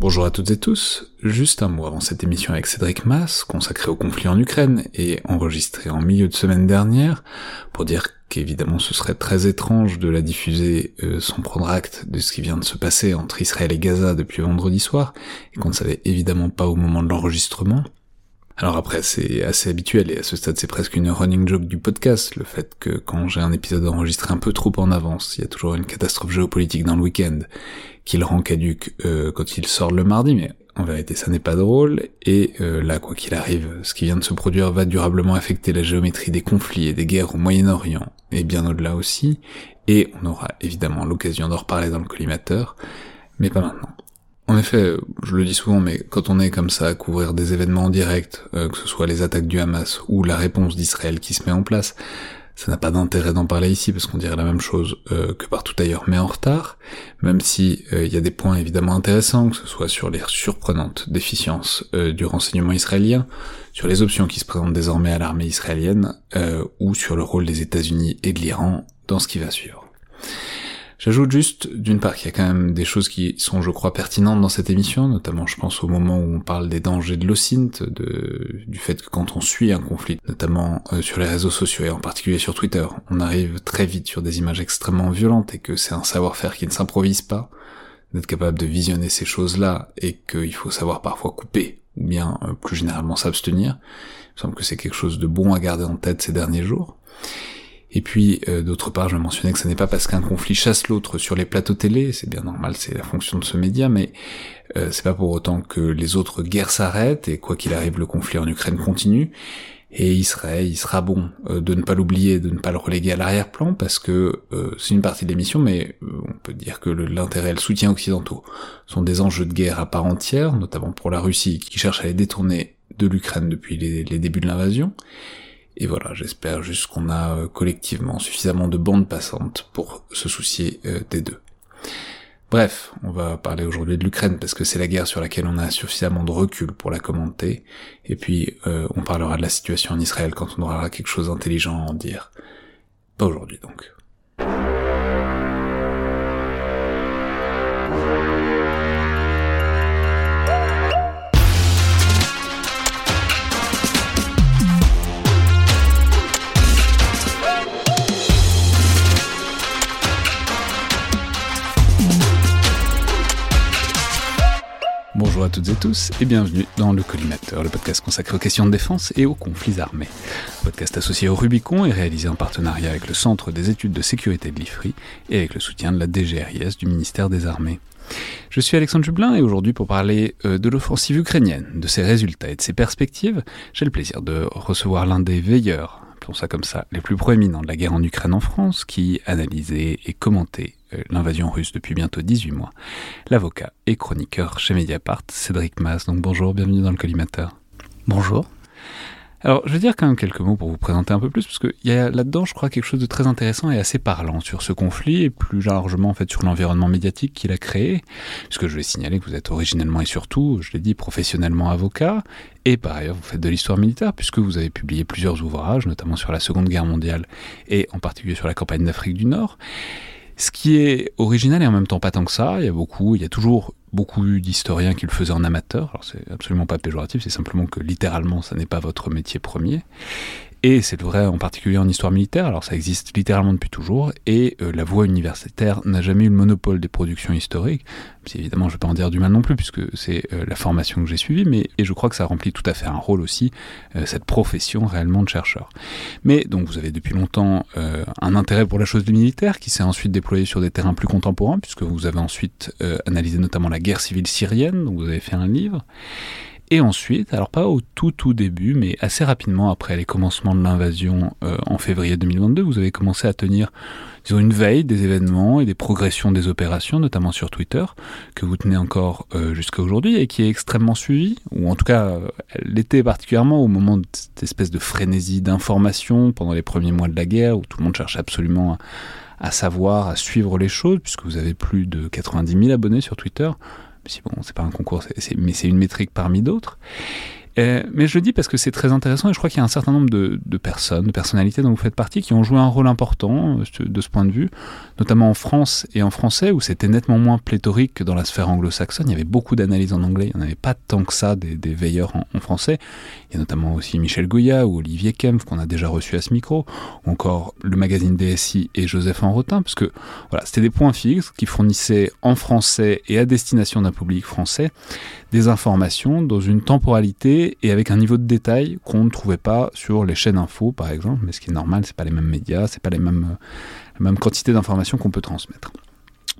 Bonjour à toutes et tous, juste un mot avant cette émission avec Cédric Mass, consacrée au conflit en Ukraine et enregistrée en milieu de semaine dernière, pour dire qu'évidemment ce serait très étrange de la diffuser euh, sans prendre acte de ce qui vient de se passer entre Israël et Gaza depuis vendredi soir, et qu'on ne savait évidemment pas au moment de l'enregistrement. Alors après, c'est assez habituel et à ce stade, c'est presque une running joke du podcast, le fait que quand j'ai un épisode enregistré un peu trop en avance, il y a toujours une catastrophe géopolitique dans le week-end qui le rend caduque euh, quand il sort le mardi, mais en vérité, ça n'est pas drôle. Et euh, là, quoi qu'il arrive, ce qui vient de se produire va durablement affecter la géométrie des conflits et des guerres au Moyen-Orient, et bien au-delà aussi. Et on aura évidemment l'occasion d'en reparler dans le collimateur, mais pas maintenant. En effet, je le dis souvent, mais quand on est comme ça à couvrir des événements en direct, euh, que ce soit les attaques du Hamas ou la réponse d'Israël qui se met en place, ça n'a pas d'intérêt d'en parler ici parce qu'on dirait la même chose euh, que partout ailleurs, mais en retard, même si euh, il y a des points évidemment intéressants, que ce soit sur les surprenantes déficiences du renseignement israélien, sur les options qui se présentent désormais à l'armée israélienne, ou sur le rôle des États-Unis et de l'Iran dans ce qui va suivre. J'ajoute juste, d'une part, qu'il y a quand même des choses qui sont, je crois, pertinentes dans cette émission, notamment, je pense, au moment où on parle des dangers de l'OSINT, du fait que quand on suit un conflit, notamment euh, sur les réseaux sociaux et en particulier sur Twitter, on arrive très vite sur des images extrêmement violentes et que c'est un savoir-faire qui ne s'improvise pas, d'être capable de visionner ces choses-là et qu'il faut savoir parfois couper ou bien euh, plus généralement s'abstenir. Il me semble que c'est quelque chose de bon à garder en tête ces derniers jours. Et puis, euh, d'autre part, je mentionnais que ce n'est pas parce qu'un conflit chasse l'autre sur les plateaux télé, c'est bien normal, c'est la fonction de ce média, mais euh, c'est pas pour autant que les autres guerres s'arrêtent, et quoi qu'il arrive, le conflit en Ukraine continue, et il serait, il sera bon euh, de ne pas l'oublier, de ne pas le reléguer à l'arrière-plan, parce que c'est une partie de l'émission, mais on peut dire que l'intérêt et le soutien occidentaux sont des enjeux de guerre à part entière, notamment pour la Russie, qui cherche à les détourner de l'Ukraine depuis les débuts de l'invasion, et voilà, j'espère juste qu'on a euh, collectivement suffisamment de bandes passantes pour se soucier euh, des deux. Bref, on va parler aujourd'hui de l'Ukraine parce que c'est la guerre sur laquelle on a suffisamment de recul pour la commenter, et puis euh, on parlera de la situation en Israël quand on aura quelque chose d'intelligent à en dire. Pas aujourd'hui donc. Bonjour à toutes et tous et bienvenue dans le Collimateur, le podcast consacré aux questions de défense et aux conflits armés. Podcast associé au Rubicon et réalisé en partenariat avec le Centre des études de sécurité de l'IFRI et avec le soutien de la DGRIS du ministère des Armées. Je suis Alexandre Jublin et aujourd'hui pour parler euh, de l'offensive ukrainienne, de ses résultats et de ses perspectives, j'ai le plaisir de recevoir l'un des veilleurs, appelons ça comme ça, les plus proéminents de la guerre en Ukraine en France, qui analysait et commentait l'invasion russe depuis bientôt 18 mois, l'avocat et chroniqueur chez Mediapart, Cédric Mass. Donc bonjour, bienvenue dans le collimateur. Bonjour. Alors, je vais dire quand même quelques mots pour vous présenter un peu plus, parce qu'il y a là-dedans, je crois, quelque chose de très intéressant et assez parlant sur ce conflit, et plus largement, en fait, sur l'environnement médiatique qu'il a créé, puisque je vais signaler que vous êtes originellement et surtout, je l'ai dit, professionnellement avocat, et par ailleurs, vous faites de l'histoire militaire, puisque vous avez publié plusieurs ouvrages, notamment sur la Seconde Guerre mondiale, et en particulier sur la campagne d'Afrique du Nord. Ce qui est original et en même temps pas tant que ça, il y a beaucoup, il y a toujours beaucoup d'historiens qui le faisaient en amateur, alors c'est absolument pas péjoratif, c'est simplement que littéralement ça n'est pas votre métier premier. Et c'est vrai en particulier en histoire militaire, alors ça existe littéralement depuis toujours, et euh, la voie universitaire n'a jamais eu le monopole des productions historiques. Si évidemment, je ne vais pas en dire du mal non plus, puisque c'est euh, la formation que j'ai suivie, mais et je crois que ça remplit tout à fait un rôle aussi, euh, cette profession réellement de chercheur. Mais donc vous avez depuis longtemps un intérêt pour la chose du militaire, qui s'est ensuite déployé sur des terrains plus contemporains, puisque vous avez ensuite analysé notamment la guerre civile syrienne, dont vous avez fait un livre. Et ensuite, alors pas au tout tout début, mais assez rapidement après les commencements de l'invasion euh, en février 2022, vous avez commencé à tenir, une veille des événements et des progressions des opérations, notamment sur Twitter, que vous tenez encore euh, jusqu'à aujourd'hui et qui est extrêmement suivi, ou en tout cas euh, l'était particulièrement au moment de cette espèce de frénésie d'information pendant les premiers mois de la guerre, où tout le monde cherche absolument à, à savoir, à suivre les choses, puisque vous avez plus de 90 000 abonnés sur Twitter si bon, c'est pas un concours, mais c'est une métrique parmi d'autres. Euh, mais je le dis parce que c'est très intéressant et je crois qu'il y a un certain nombre de, personnes, de personnalités dont vous faites partie qui ont joué un rôle important euh, de ce point de vue, notamment en France et en français où c'était nettement moins pléthorique que dans la sphère anglo-saxonne. Il y avait beaucoup d'analyses en anglais, il n'y en avait pas tant que ça des, veilleurs en, français. Il y a notamment aussi Michel Goya ou Olivier Kempf qu'on a déjà reçu à ce micro, ou encore le magazine DSI et Joseph Enrotin, parce que voilà, c'était des points fixes qui fournissaient en français et à destination d'un public français des informations dans une temporalité et avec un niveau de détail qu'on ne trouvait pas sur les chaînes info, par exemple. Mais ce qui est normal, c'est pas les mêmes médias, c'est pas les mêmes, la même quantité d'informations qu'on peut transmettre.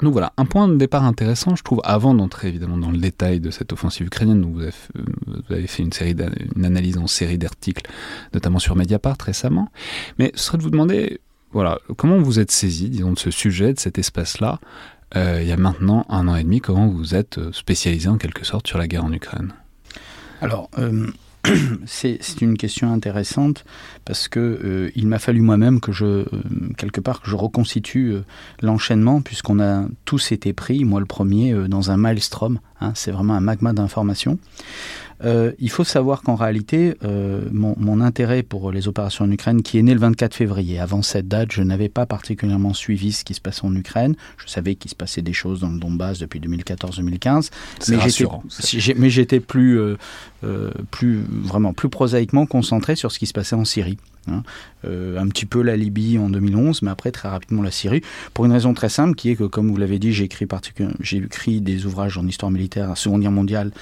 Donc voilà, un point de départ intéressant, je trouve, avant d'entrer évidemment dans le détail de cette offensive ukrainienne, avez, vous avez fait une, série une analyse en série d'articles, notamment sur Mediapart récemment, mais ce serait de vous demander, voilà, comment vous êtes saisi, disons, de ce sujet, de cet espace-là, euh, il y a maintenant un an et demi, comment vous êtes euh, spécialisé en quelque sorte sur la guerre en Ukraine? Alors, euh, c'est une question intéressante parce que il m'a fallu moi-même que je quelque part que je reconstitue l'enchaînement puisqu'on a tous été pris, moi le premier, dans un maelstrom. Hein, c'est vraiment un magma d'informations. Euh, il faut savoir qu'en réalité, euh, mon, intérêt pour les opérations en Ukraine, qui est né le 24 février, avant cette date, je n'avais pas particulièrement suivi ce qui se passait en Ukraine. Je savais qu'il se passait des choses dans le Donbass depuis 2014-2015, mais j'étais plus, euh, plus vraiment plus prosaïquement concentré sur ce qui se passait en Syrie. Hein. un petit peu la Libye en 2011, mais après très rapidement la Syrie, pour une raison très simple qui est que, comme vous l'avez dit, j'ai écrit, écrit des ouvrages en histoire militaire à Seconde Guerre mondiale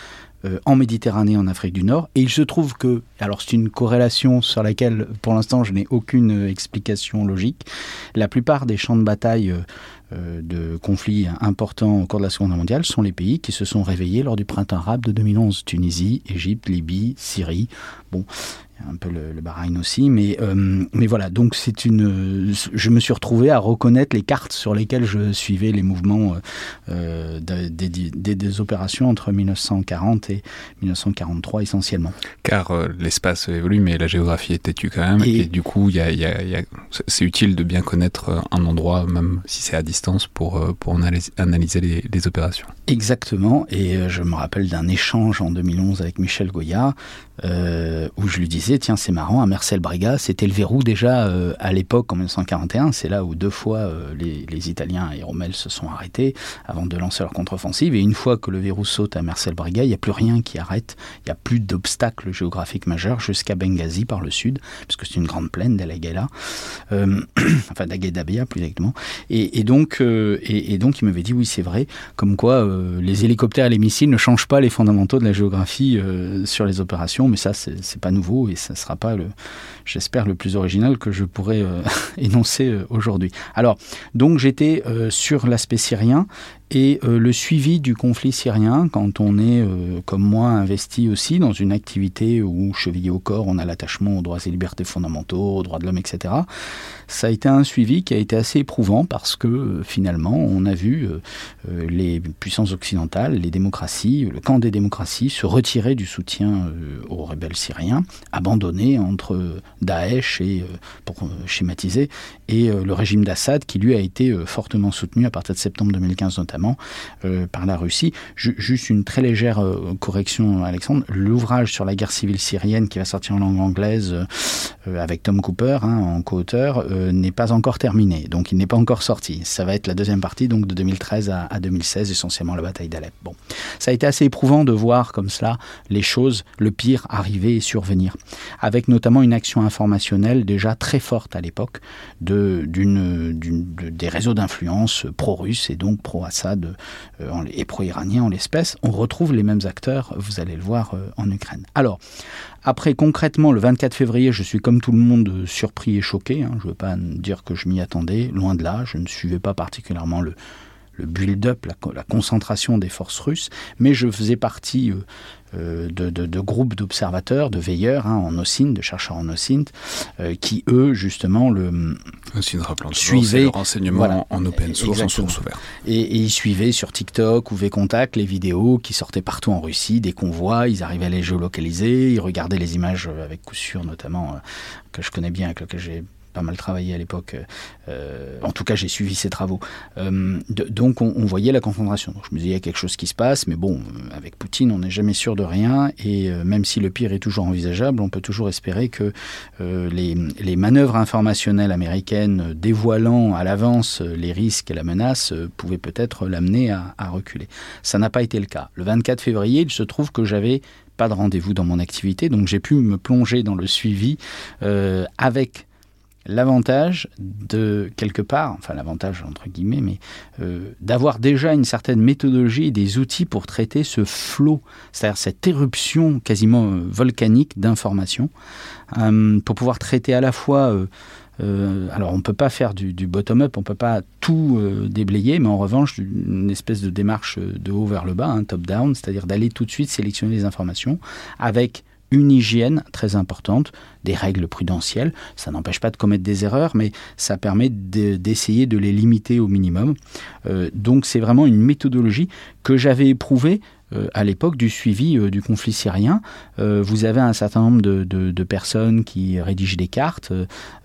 euh, en Méditerranée, en Afrique du Nord. Et il se trouve que, alors c'est une corrélation sur laquelle pour l'instant je n'ai aucune euh, explication logique, la plupart des champs de bataille euh, de conflits importants au cours de la Seconde Guerre mondiale sont les pays qui se sont réveillés lors du printemps arabe de 2011. Tunisie, Égypte, Libye, Syrie. Bon, un peu le, le Bahreïn aussi, mais, euh, mais voilà, donc c'est une. Je me suis retrouvé à reconnaître les cartes sur lesquelles je suivais les mouvements euh, des, des, opérations entre 1940 et 1943 essentiellement. Car euh, l'espace évolue, mais la géographie est têtue quand même, et, du coup, y a, y a, c'est utile de bien connaître un endroit, même si c'est à distance, pour, pour analyser, les, les opérations. Exactement, et je me rappelle d'un échange en 2011 avec Michel Goya, où je lui disais tiens, c'est marrant, à Mercel Briga, c'était le verrou déjà euh, à l'époque, en 1941. C'est là où deux fois euh, les, Italiens et Rommel se sont arrêtés avant de lancer leur contre-offensive. Et une fois que le verrou saute à Mercel Briga, il n'y a plus rien qui arrête. Il n'y a plus d'obstacles géographiques majeurs jusqu'à Benghazi par le sud, puisque c'est une grande plaine d'Alaguela, euh, enfin d'Aguedabia plus exactement. Et, donc, et, donc, il m'avait dit, oui, c'est vrai, comme quoi les hélicoptères et les missiles ne changent pas les fondamentaux de la géographie sur les opérations, mais ça, c'est pas nouveau et ça ne sera pas, j'espère, le plus original que je pourrais euh, énoncer euh, aujourd'hui. Alors, donc j'étais euh, sur l'aspect syrien et euh, le suivi du conflit syrien, quand on est, euh, comme moi, investi aussi dans une activité où, chevillé au corps, on a l'attachement aux droits et libertés fondamentaux, aux droits de l'homme, etc., ça a été un suivi qui a été assez éprouvant parce que, euh, finalement, on a vu les puissances occidentales, les démocraties, le camp des démocraties se retirer du soutien aux rebelles syriens, abandonner entre Daesh et, pour schématiser, et le régime d'Assad qui, lui, a été fortement soutenu à partir de septembre 2015 notamment notamment par la Russie. juste une très légère correction, Alexandre. L'ouvrage sur la guerre civile syrienne qui va sortir en langue anglaise avec Tom Cooper hein, en co-auteur n'est pas encore terminé, donc il n'est pas encore sorti. Ça va être la deuxième partie, donc de 2013 à, à 2016, essentiellement la bataille d'Alep. Bon, ça a été assez éprouvant de voir comme cela les choses, le pire arriver et survenir, avec notamment une action informationnelle déjà très forte à l'époque de, des réseaux d'influence pro-russes et donc pro-Assad euh, et pro-iranien en l'espèce. On retrouve les mêmes acteurs, vous allez le voir, euh, en Ukraine. Alors, après, concrètement, le 24 février, je suis comme tout le monde surpris et choqué. Hein. Je ne veux pas dire que je m'y attendais, loin de là. Je ne suivais pas particulièrement le, build-up, la, concentration des forces russes, mais je faisais partie euh, euh, de, groupes d'observateurs, de veilleurs hein, en OSINT, de chercheurs en OSINT, euh, qui eux, justement, le suivaient. le renseignement en open source, en source ouverte. Et, et, ils suivaient sur TikTok ou VContact les vidéos qui sortaient partout en Russie, des convois, ils arrivaient à les géolocaliser, ils regardaient les images avec coup sûr, notamment, que je connais bien, avec lequel j'ai mal travaillé à l'époque. Euh, en tout cas, j'ai suivi ses travaux. Euh, donc, on, voyait la concentration. je me disais, il y a quelque chose qui se passe, mais bon, euh, avec Poutine, on n'est jamais sûr de rien. Et même si le pire est toujours envisageable, on peut toujours espérer que les, manœuvres informationnelles américaines dévoilant à l'avance les risques et la menace pouvaient peut-être l'amener à reculer. Ça n'a pas été le cas. Le 24 février, il se trouve que j'avais pas de rendez-vous dans mon activité, donc j'ai pu me plonger dans le suivi avec l'avantage de, quelque part, enfin l'avantage entre guillemets, mais euh, d'avoir déjà une certaine méthodologie et des outils pour traiter ce flot, c'est-à-dire cette éruption quasiment euh, volcanique d'informations, euh, pour pouvoir traiter à la fois... alors on ne peut pas faire du, bottom-up, on ne peut pas tout déblayer, mais en revanche une espèce de démarche de haut vers le bas, un top-down, c'est-à-dire d'aller tout de suite sélectionner les informations avec une hygiène très importante, des règles prudentielles. Ça n'empêche pas de commettre des erreurs, mais ça permet d'essayer de, les limiter au minimum. Euh, donc c'est vraiment une méthodologie que j'avais éprouvée à l'époque du suivi euh, du conflit syrien. Euh, vous avez un certain nombre de, personnes qui rédigent des cartes,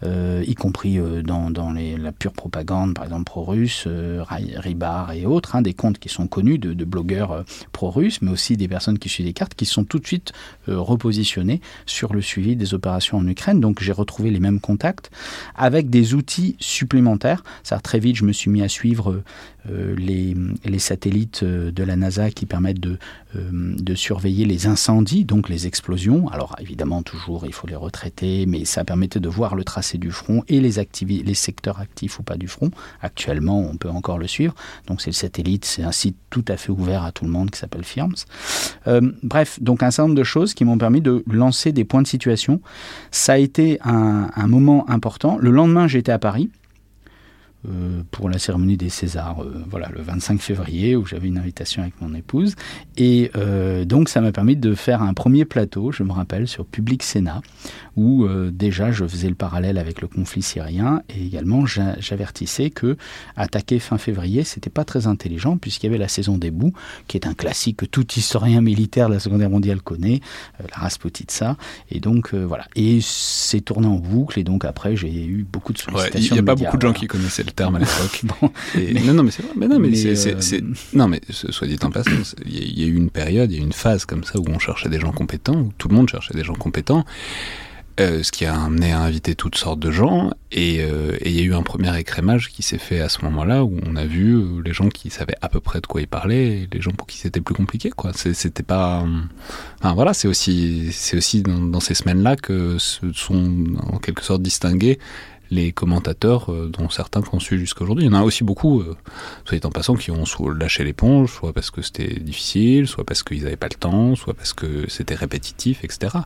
y compris dans, la pure propagande, par exemple pro-russe, Ribar et autres, hein, des comptes qui sont connus de, de blogueurs pro-russes, mais aussi des personnes qui suivent des cartes, qui sont tout de suite repositionnés sur le suivi des opérations en Ukraine. Donc j'ai retrouvé les mêmes contacts avec des outils supplémentaires. Ça, très vite, je me suis mis à suivre euh, les, les, satellites euh, de la NASA qui permettent de, euh, de, surveiller les incendies, donc les explosions. Alors évidemment, toujours, il faut les retraiter, mais ça permettait de voir le tracé du front et les, les secteurs actifs ou pas du front. Actuellement, on peut encore le suivre. Donc c'est le satellite, c'est un site tout à fait ouvert à tout le monde qui s'appelle Firms. bref, donc un certain nombre de choses qui m'ont permis de lancer des points de situation. Ça a été un moment important. Le lendemain, j'étais à Paris. Euh, pour la cérémonie des Césars, euh, voilà, le 25 février, où j'avais une invitation avec mon épouse. Et euh, donc, ça m'a permis de faire un premier plateau, je me rappelle, sur Public Sénat, où déjà je faisais le parallèle avec le conflit syrien, et également j'avertissais que attaquer fin février, c'était pas très intelligent, puisqu'il y avait la saison des bouts, qui est un classique que tout historien militaire de la Seconde Guerre mondiale connaît, la Rasputitsa. Et donc, voilà. Et c'est tourné en boucle, et donc après, j'ai eu beaucoup de sollicitations. Il n'y a pas beaucoup de gens qui connaissaient le terme à l'époque. non, non, mais c'est vrai. Mais non, mais, c'est, euh, non, mais soit dit en passant, il y, a eu une période, il y a eu une phase comme ça où on cherchait des gens compétents, où tout le monde cherchait des gens compétents. Euh, ce qui a amené à inviter toutes sortes de gens, euh, et il y a eu un premier écrémage qui s'est fait à ce moment-là, où on a vu les gens qui savaient à peu près de quoi ils parlaient, et les gens pour qui c'était plus compliqué, quoi. C'était pas... Enfin voilà, c'est aussi, c'est aussi dans, dans ces semaines-là que se sont en quelque sorte distingués les commentateurs, euh, dont certains qu'on suit jusqu'à aujourd'hui. Il y en a aussi beaucoup, euh, soit en passant, qui ont soit lâché l'éponge, soit parce que c'était difficile, soit parce qu'ils n'avaient pas le temps, soit parce que c'était répétitif, etc.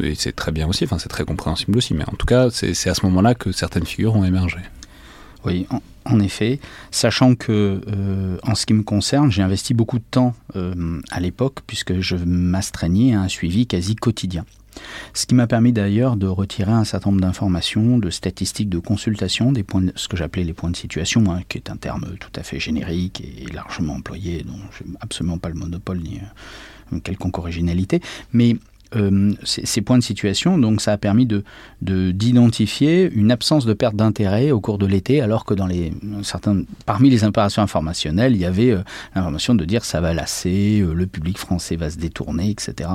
Et c'est très bien aussi, enfin c'est très compréhensible aussi, mais en tout cas, c'est à ce moment-là que certaines figures ont émergé. Oui, en, effet, sachant que euh, en ce qui me concerne, j'ai investi beaucoup de temps à l'époque puisque je m'astreignais à un suivi quasi quotidien. Ce qui m'a permis d'ailleurs de retirer un certain nombre d'informations, de statistiques de consultation, des points ce que j'appelais les points de situation, hein, qui est un terme tout à fait générique et largement employé, dont je n'ai absolument pas le monopole ni euh, quelconque originalité. Mais ces, points de situation, donc ça a permis de d'identifier une absence de perte d'intérêt au cours de l'été, alors que dans les certains parmi les opérations informationnelles, il y avait l'information de dire ça va lasser, le public français va se détourner, etc.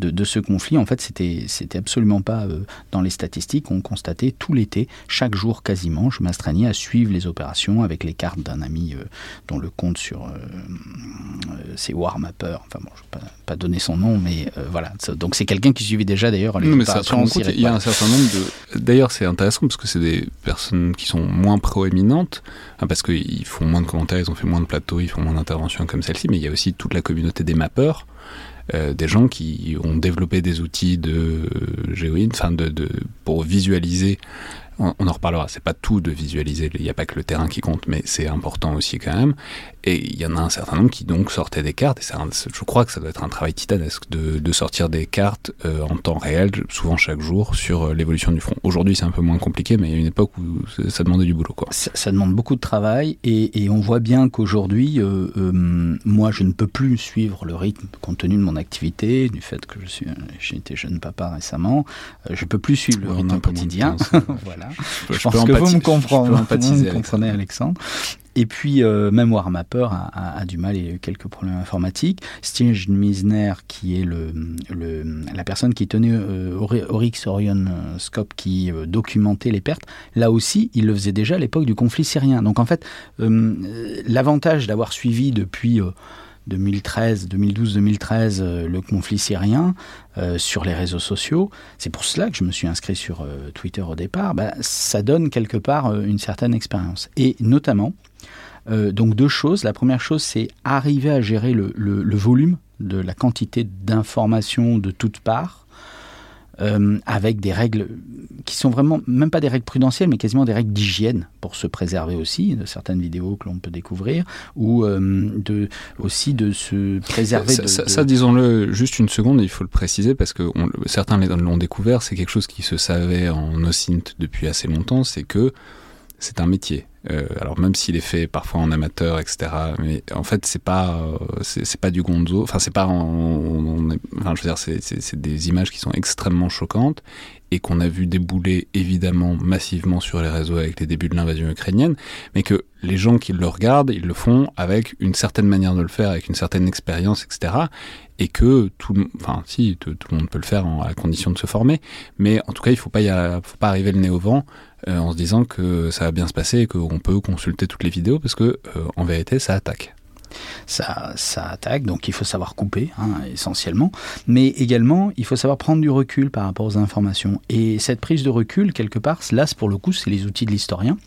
De, de ce conflit, en fait, c'était absolument pas dans les statistiques. On constatait tout l'été, chaque jour quasiment, je m'astreignais à suivre les opérations avec les cartes d'un ami dont le compte sur c'est Warmapper. Enfin bon, je ne vais pas, donner son nom, mais euh, voilà. Donc c'est quelqu'un qui suivait déjà d'ailleurs les opérations. Il y a un certain nombre de. D'ailleurs, c'est intéressant parce que c'est des personnes qui sont moins proéminentes, hein, parce qu'ils font moins de commentaires, ils ont fait moins de plateaux, ils font moins d'interventions comme celle-ci, mais il y a aussi toute la communauté des mappeurs. Euh, des gens qui ont développé des outils de géoïne, de, de, pour visualiser on, en reparlera, c'est pas tout de visualiser, il n'y a pas que le terrain qui compte, mais c'est important aussi quand même. Et il y en a un certain nombre qui donc sortaient des cartes, et je crois que ça doit être un travail titanesque de, sortir des cartes euh, en temps réel, souvent chaque jour, sur euh, l'évolution du front. Aujourd'hui c'est un peu moins compliqué, mais il y a une époque où ça demandait du boulot. Quoi. Ça, demande beaucoup de travail, et, on voit bien qu'aujourd'hui, euh, moi je ne peux plus suivre le rythme compte tenu de mon activité, du fait que je suis, j'ai été jeune papa récemment, je peux plus suivre le rythme quotidien. voilà. Je, pense que vous me comprenez, vous comprenez Alexandre. Et puis, euh, même Warmapper a, a, du mal et a eu quelques problèmes informatiques. Steve Misner, qui est le, le, la personne qui tenait euh, Oryx Orion euh, Scope, qui euh, documentait les pertes, là aussi, il le faisait déjà à l'époque du conflit syrien. Donc, en fait, l'avantage d'avoir suivi depuis 2013, 2012-2013, euh, le conflit syrien euh, sur les réseaux sociaux. C'est pour cela que je me suis inscrit sur euh, Twitter au départ. Bah, ça donne quelque part une certaine expérience. Et notamment, donc deux choses. La première chose, c'est arriver à gérer le volume de la quantité d'informations de toutes parts euh, avec des règles qui sont vraiment, même pas des règles prudentielles, mais quasiment des règles d'hygiène pour se préserver aussi, de certaines vidéos que l'on peut découvrir, ou euh, de, aussi de se préserver. Ça, ça, disons-le juste une seconde, il faut le préciser, parce que certains l'ont découvert, c'est quelque chose qui se savait en OSINT depuis assez longtemps, c'est que c'est un métier. Euh, alors même s'il est fait parfois en amateur, etc. Mais en fait, c'est pas, euh, c'est pas du gonzo. Enfin, c'est pas, enfin, je veux dire, c'est des images qui sont extrêmement choquantes et qu'on a vu débouler évidemment massivement sur les réseaux avec les débuts de l'invasion ukrainienne, mais que les gens qui le regardent, ils le font avec une certaine manière de le faire, avec une certaine expérience, etc. Et que tout, enfin si, tout, le monde peut le faire à condition de se former, mais en tout cas, il faut pas, y faut pas arriver le nez au vent euh, en se disant que ça va bien se passer et qu'on peut consulter toutes les vidéos parce que euh, en vérité ça attaque. Ça, ça, attaque, donc il faut savoir couper, hein, essentiellement. Mais également, il faut savoir prendre du recul par rapport aux informations. Et cette prise de recul, quelque part, là, pour le coup, c'est les outils de l'historien.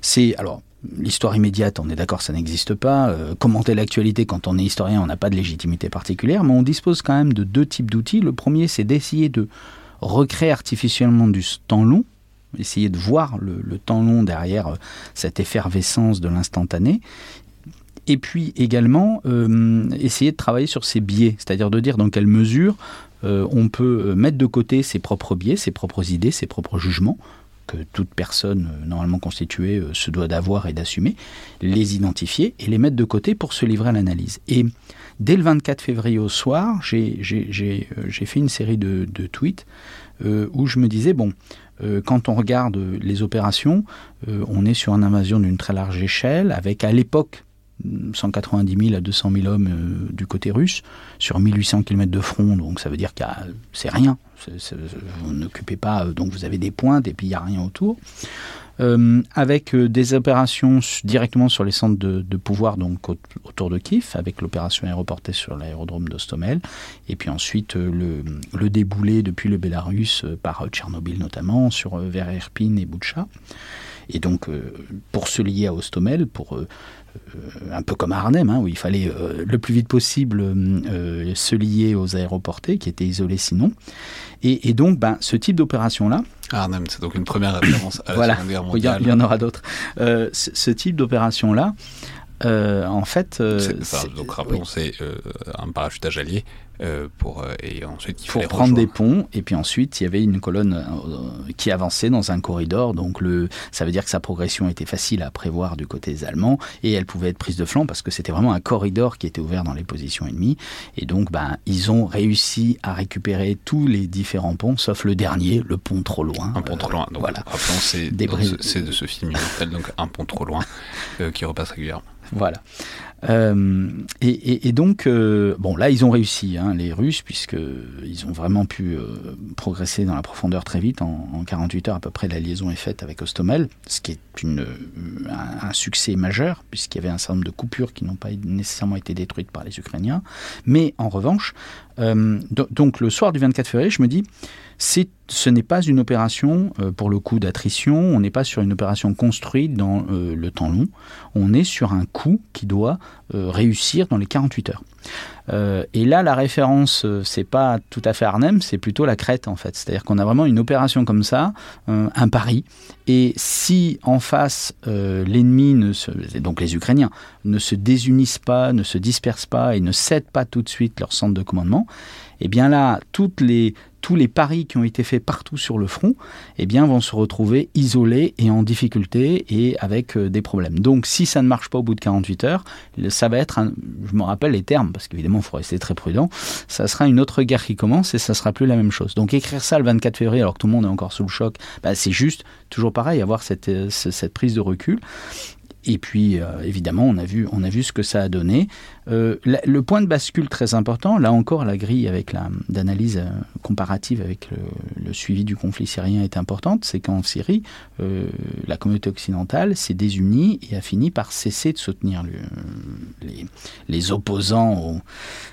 C'est, alors, l'histoire immédiate, on est d'accord, ça n'existe pas. Euh, commenter l'actualité quand on est historien, on n'a pas de légitimité particulière, mais on dispose quand même de deux types d'outils. Le premier, c'est d'essayer de recréer artificiellement du temps long, essayer de voir le, temps long derrière euh, cette effervescence de l'instantané. Et puis également euh, essayer de travailler sur ses biais, c'est-à-dire de dire dans quelle mesure euh, on peut mettre de côté ses propres biais, ses propres idées, ses propres jugements, que toute personne normalement constituée se doit d'avoir et d'assumer, les identifier et les mettre de côté pour se livrer à l'analyse. Et dès le 24 février au soir, j'ai fait une série de, tweets où je me disais, bon, quand on regarde les opérations, euh, on est sur une invasion d'une très large échelle, avec à l'époque 190 000 à 200 000 hommes euh, du côté russe, sur 1800 km de front, donc ça veut dire que c'est rien. vous n'occupez pas, donc vous avez des pointes et puis il n'y a rien autour. Euh, avec euh, des opérations directement sur les centres de, pouvoir donc autour de Kiev, avec l'opération aéroportée sur l'aérodrome d'Ostomel, et puis ensuite euh, le, déboulé depuis le Bélarus par Tchernobyl notamment, sur vers Irpin et Boucha. Et donc, pour se lier à Ostomel, pour un peu comme à Arnhem, hein, où il fallait le plus vite possible se lier aux aéroportés, qui étaient isolés sinon. Et, donc, ben, ce type d'opération-là, Arnhem, c'est donc une première référence à la voilà. Seconde Guerre mondiale. Il y, en aura d'autres. Euh, ce, type d'opération-là, euh, en fait. Euh, donc rappelons, c'est un parachutage allié euh, pour, euh, et ensuite il pour prendre des ponts et puis ensuite il y avait une colonne euh, qui avançait dans un corridor donc le ça veut dire que sa progression était facile à prévoir du côté des Allemands et elle pouvait être prise de flanc parce que c'était vraiment un corridor qui était ouvert dans les positions ennemies et donc ben ils ont réussi à récupérer tous les différents ponts sauf le dernier le pont trop loin. Un pont trop loin donc voilà. c'est de ce film donc un pont trop loin qui repasse régulièrement voilà. Euh, et, donc, euh, bon, là, ils ont réussi, hein, les Russes, puisqu'ils ont vraiment pu euh, progresser dans la profondeur très vite. En, 48 heures, à peu près, la liaison est faite avec Ostomel, ce qui est un, succès majeur, puisqu'il y avait un certain nombre de coupures qui n'ont pas nécessairement été détruites par les Ukrainiens. Mais en revanche, donc le soir du 24 février, je me dis, ce n'est pas une opération, euh, pour le coup, d'attrition, on n'est pas sur une opération construite dans euh, le temps long, on est sur un coup qui doit euh, réussir dans les 48 heures. et là, la référence, c'est pas tout à fait Arnhem, c'est plutôt la Crète en fait. C'est-à-dire qu'on a vraiment une opération comme ça, un pari. Et si en face l'ennemi, donc les Ukrainiens, ne se désunissent pas, ne se dispersent pas et ne cèdent pas tout de suite leur centre de commandement, eh bien là, les, tous les paris qui ont été faits partout sur le front eh bien, vont se retrouver isolés et en difficulté et avec euh, des problèmes. Donc si ça ne marche pas au bout de 48 heures, ça va être, un, je me rappelle les termes, parce qu'évidemment il faut rester très prudent, ça sera une autre guerre qui commence et ça sera plus la même chose. Donc écrire ça le 24 février alors que tout le monde est encore sous le choc, bah, c'est juste toujours pareil, avoir cette, euh, cette prise de recul. Et puis, euh, évidemment, on a, vu, on a vu ce que ça a donné. Euh, le point de bascule très important, là encore, la grille avec la, d'analyse euh, comparative avec le, suivi du conflit syrien est importante, c'est qu'en Syrie, la communauté occidentale s'est désunie et a fini par cesser de soutenir les, opposants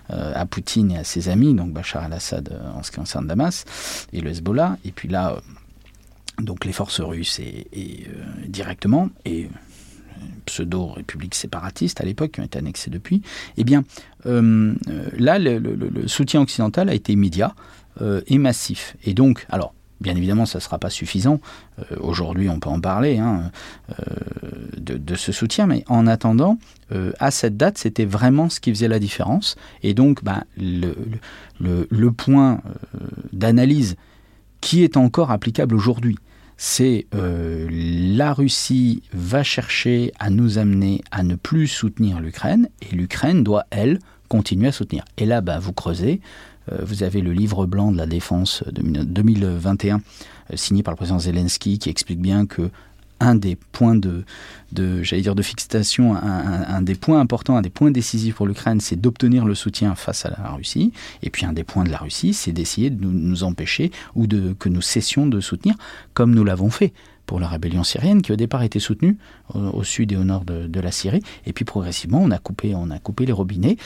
à Poutine et à ses amis, donc Bachar al-Assad en ce qui concerne Damas et le Hezbollah. Et puis là, donc les forces russes et, directement, pseudo-républiques séparatistes à l'époque, qui ont été annexées depuis, eh bien, euh, là, le, soutien occidental a été immédiat euh, et massif. Et donc, alors, bien évidemment, ça ne sera pas suffisant. Euh, aujourd'hui, on peut en parler hein, de, ce soutien, mais en attendant, à cette date, c'était vraiment ce qui faisait la différence. Et donc, ben, le, point d'analyse qui est encore applicable aujourd'hui, c'est euh, la Russie va chercher à nous amener à ne plus soutenir l'Ukraine et l'Ukraine doit, elle, continuer à soutenir. Et là, bah, vous creusez, euh, vous avez le livre blanc de la défense de 2021 euh, signé par le président Zelensky qui explique bien que un des points de, j'allais dire de fixation, un, des points importants, un des points décisifs pour l'Ukraine, c'est d'obtenir le soutien face à la Russie. Et puis un des points de la Russie, c'est d'essayer de nous, empêcher ou de que nous cessions de soutenir, comme nous l'avons fait pour la rébellion syrienne, qui au départ était soutenue au, sud et au nord de, la Syrie. Et puis progressivement, on a coupé, on a coupé les robinets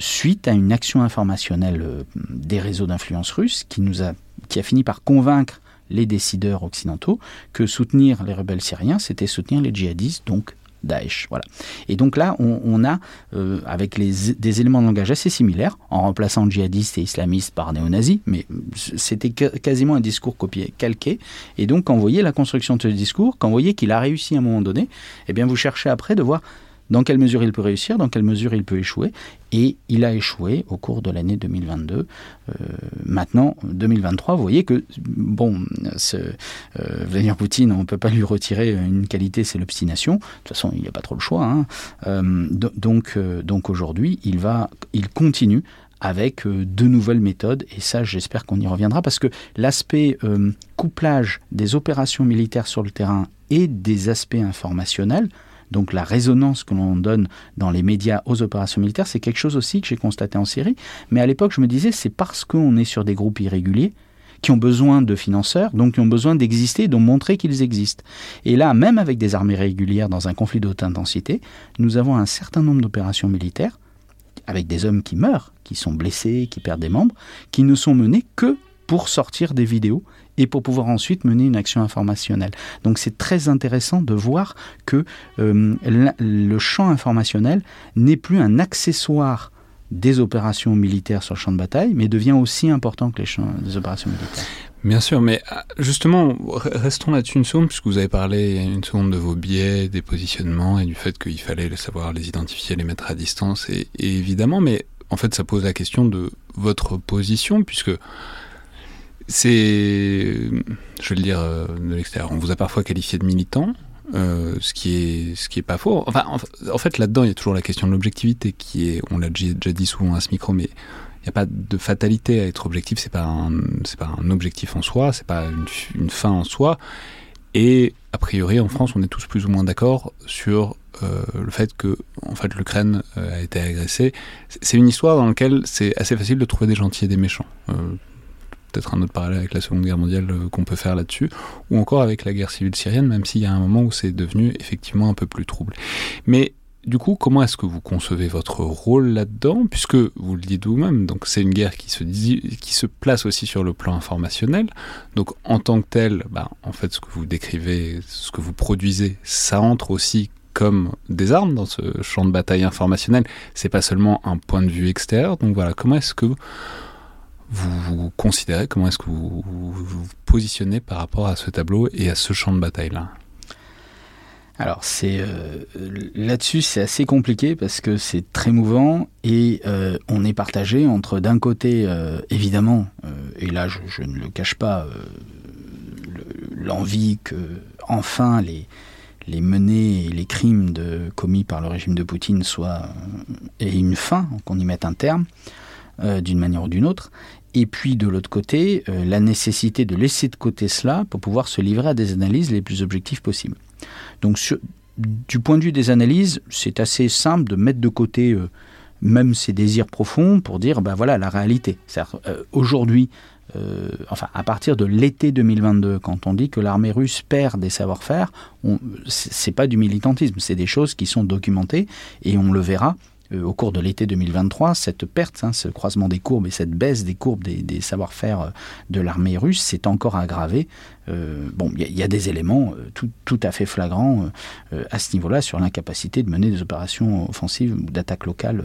suite à une action informationnelle euh, des réseaux d'influence russes qui nous a, qui a fini par convaincre les décideurs occidentaux que soutenir les rebelles syriens, c'était soutenir les djihadistes, donc Daesh. Voilà. Et donc là, on, a, euh, avec des éléments de langage assez similaires, en remplaçant djihadistes et islamistes par néo-nazis, mais c'était quasiment un discours copié, calqué. Et donc, quand vous voyez la construction de ce discours, quand vous voyez qu'il a réussi à un moment donné, eh bien, vous cherchez après de voir dans quelle mesure il peut réussir, dans quelle mesure il peut échouer. Et il a échoué au cours de l'année 2022. Euh, maintenant, 2023, vous voyez que, bon, euh, Vladimir Poutine, on ne peut pas lui retirer une qualité, c'est l'obstination. De toute façon, il n'y a pas trop le choix. Hein. Euh, donc, donc aujourd'hui, il, il continue avec de nouvelles méthodes. Et ça, j'espère qu'on y reviendra parce que l'aspect couplage des opérations militaires sur le terrain et des aspects informationnels, donc la résonance que l'on donne dans les médias aux opérations militaires, c'est quelque chose aussi que j'ai constaté en Syrie. Mais à l'époque, je me disais, c'est parce qu'on est sur des groupes irréguliers qui ont besoin de financeurs, donc qui ont besoin d'exister, de montrer qu'ils existent. Et là, même avec des armées régulières dans un conflit de haute intensité, nous avons un certain nombre d'opérations militaires avec des hommes qui meurent, qui sont blessés, qui perdent des membres, qui ne sont menées que pour sortir des vidéos et pour pouvoir ensuite mener une action informationnelle. Donc c'est très intéressant de voir que euh, le champ informationnel n'est plus un accessoire des opérations militaires sur le champ de bataille, mais devient aussi important que les, champs, des opérations militaires. Bien sûr, mais ah, justement, restons là-dessus une seconde, puisque vous avez parlé une seconde de vos biais, des positionnements et du fait qu'il fallait savoir les identifier, les mettre à distance, et évidemment, mais en fait, ça pose la question de votre position, puisque c'est, je vais le dire euh, de l'extérieur, on vous a parfois qualifié de militant, euh, ce qui est ce qui est pas faux. Enfin, en, fait, là-dedans, il y a toujours la question de l'objectivité qui est, on l'a déjà dit souvent à ce micro, mais il n'y a pas de fatalité à être objectif. C'est pas c'est pas un objectif en soi, c'est pas une, fin en soi. Et a priori, en France, on est tous plus ou moins d'accord sur euh, le fait que, en fait, l'Ukraine a été agressée. C'est une histoire dans laquelle c'est assez facile de trouver des gentils et des méchants. Peut-être un autre parallèle avec la Seconde Guerre mondiale euh, qu'on peut faire là-dessus, ou encore avec la guerre civile syrienne, même s'il y a un moment où c'est devenu effectivement un peu plus trouble. Mais du coup, comment est-ce que vous concevez votre rôle là-dedans? Puisque vous le dites vous-même, donc c'est une guerre qui se, qui se place aussi sur le plan informationnel. Donc en tant que tel, bah, en fait, ce que vous décrivez, ce que vous produisez, ça entre aussi comme des armes dans ce champ de bataille informationnel. C'est pas seulement un point de vue extérieur. Donc voilà, comment est-ce que vous, considérez, comment est-ce que vous, vous positionnez par rapport à ce tableau et à ce champ de bataille-là? Alors c'est euh, là-dessus c'est assez compliqué parce que c'est très mouvant et euh, on est partagé entre d'un côté euh, évidemment et là je, ne le cache pas l'envie que enfin les les menées et les crimes commis par le régime de Poutine soient et une fin qu'on y mette un terme d'une manière ou d'une autre et puis de l'autre côté, euh, la nécessité de laisser de côté cela pour pouvoir se livrer à des analyses les plus objectives possibles. Donc du point de vue des analyses, c'est assez simple de mettre de côté euh, même ces désirs profonds pour dire, ben voilà, la réalité. Euh, aujourd'hui, enfin, à partir de l'été 2022, quand on dit que l'armée russe perd des savoir-faire, c'est pas du militantisme, c'est des choses qui sont documentées et on le verra au cours de l'été 2023, cette perte, hein, ce croisement des courbes et cette baisse des courbes des, savoir-faire euh, de l'armée russe s'est encore aggravée. euh, bon, il y, a des éléments euh, tout, tout, à fait flagrants euh, à ce niveau-là sur l'incapacité de mener des opérations offensives ou d'attaques locales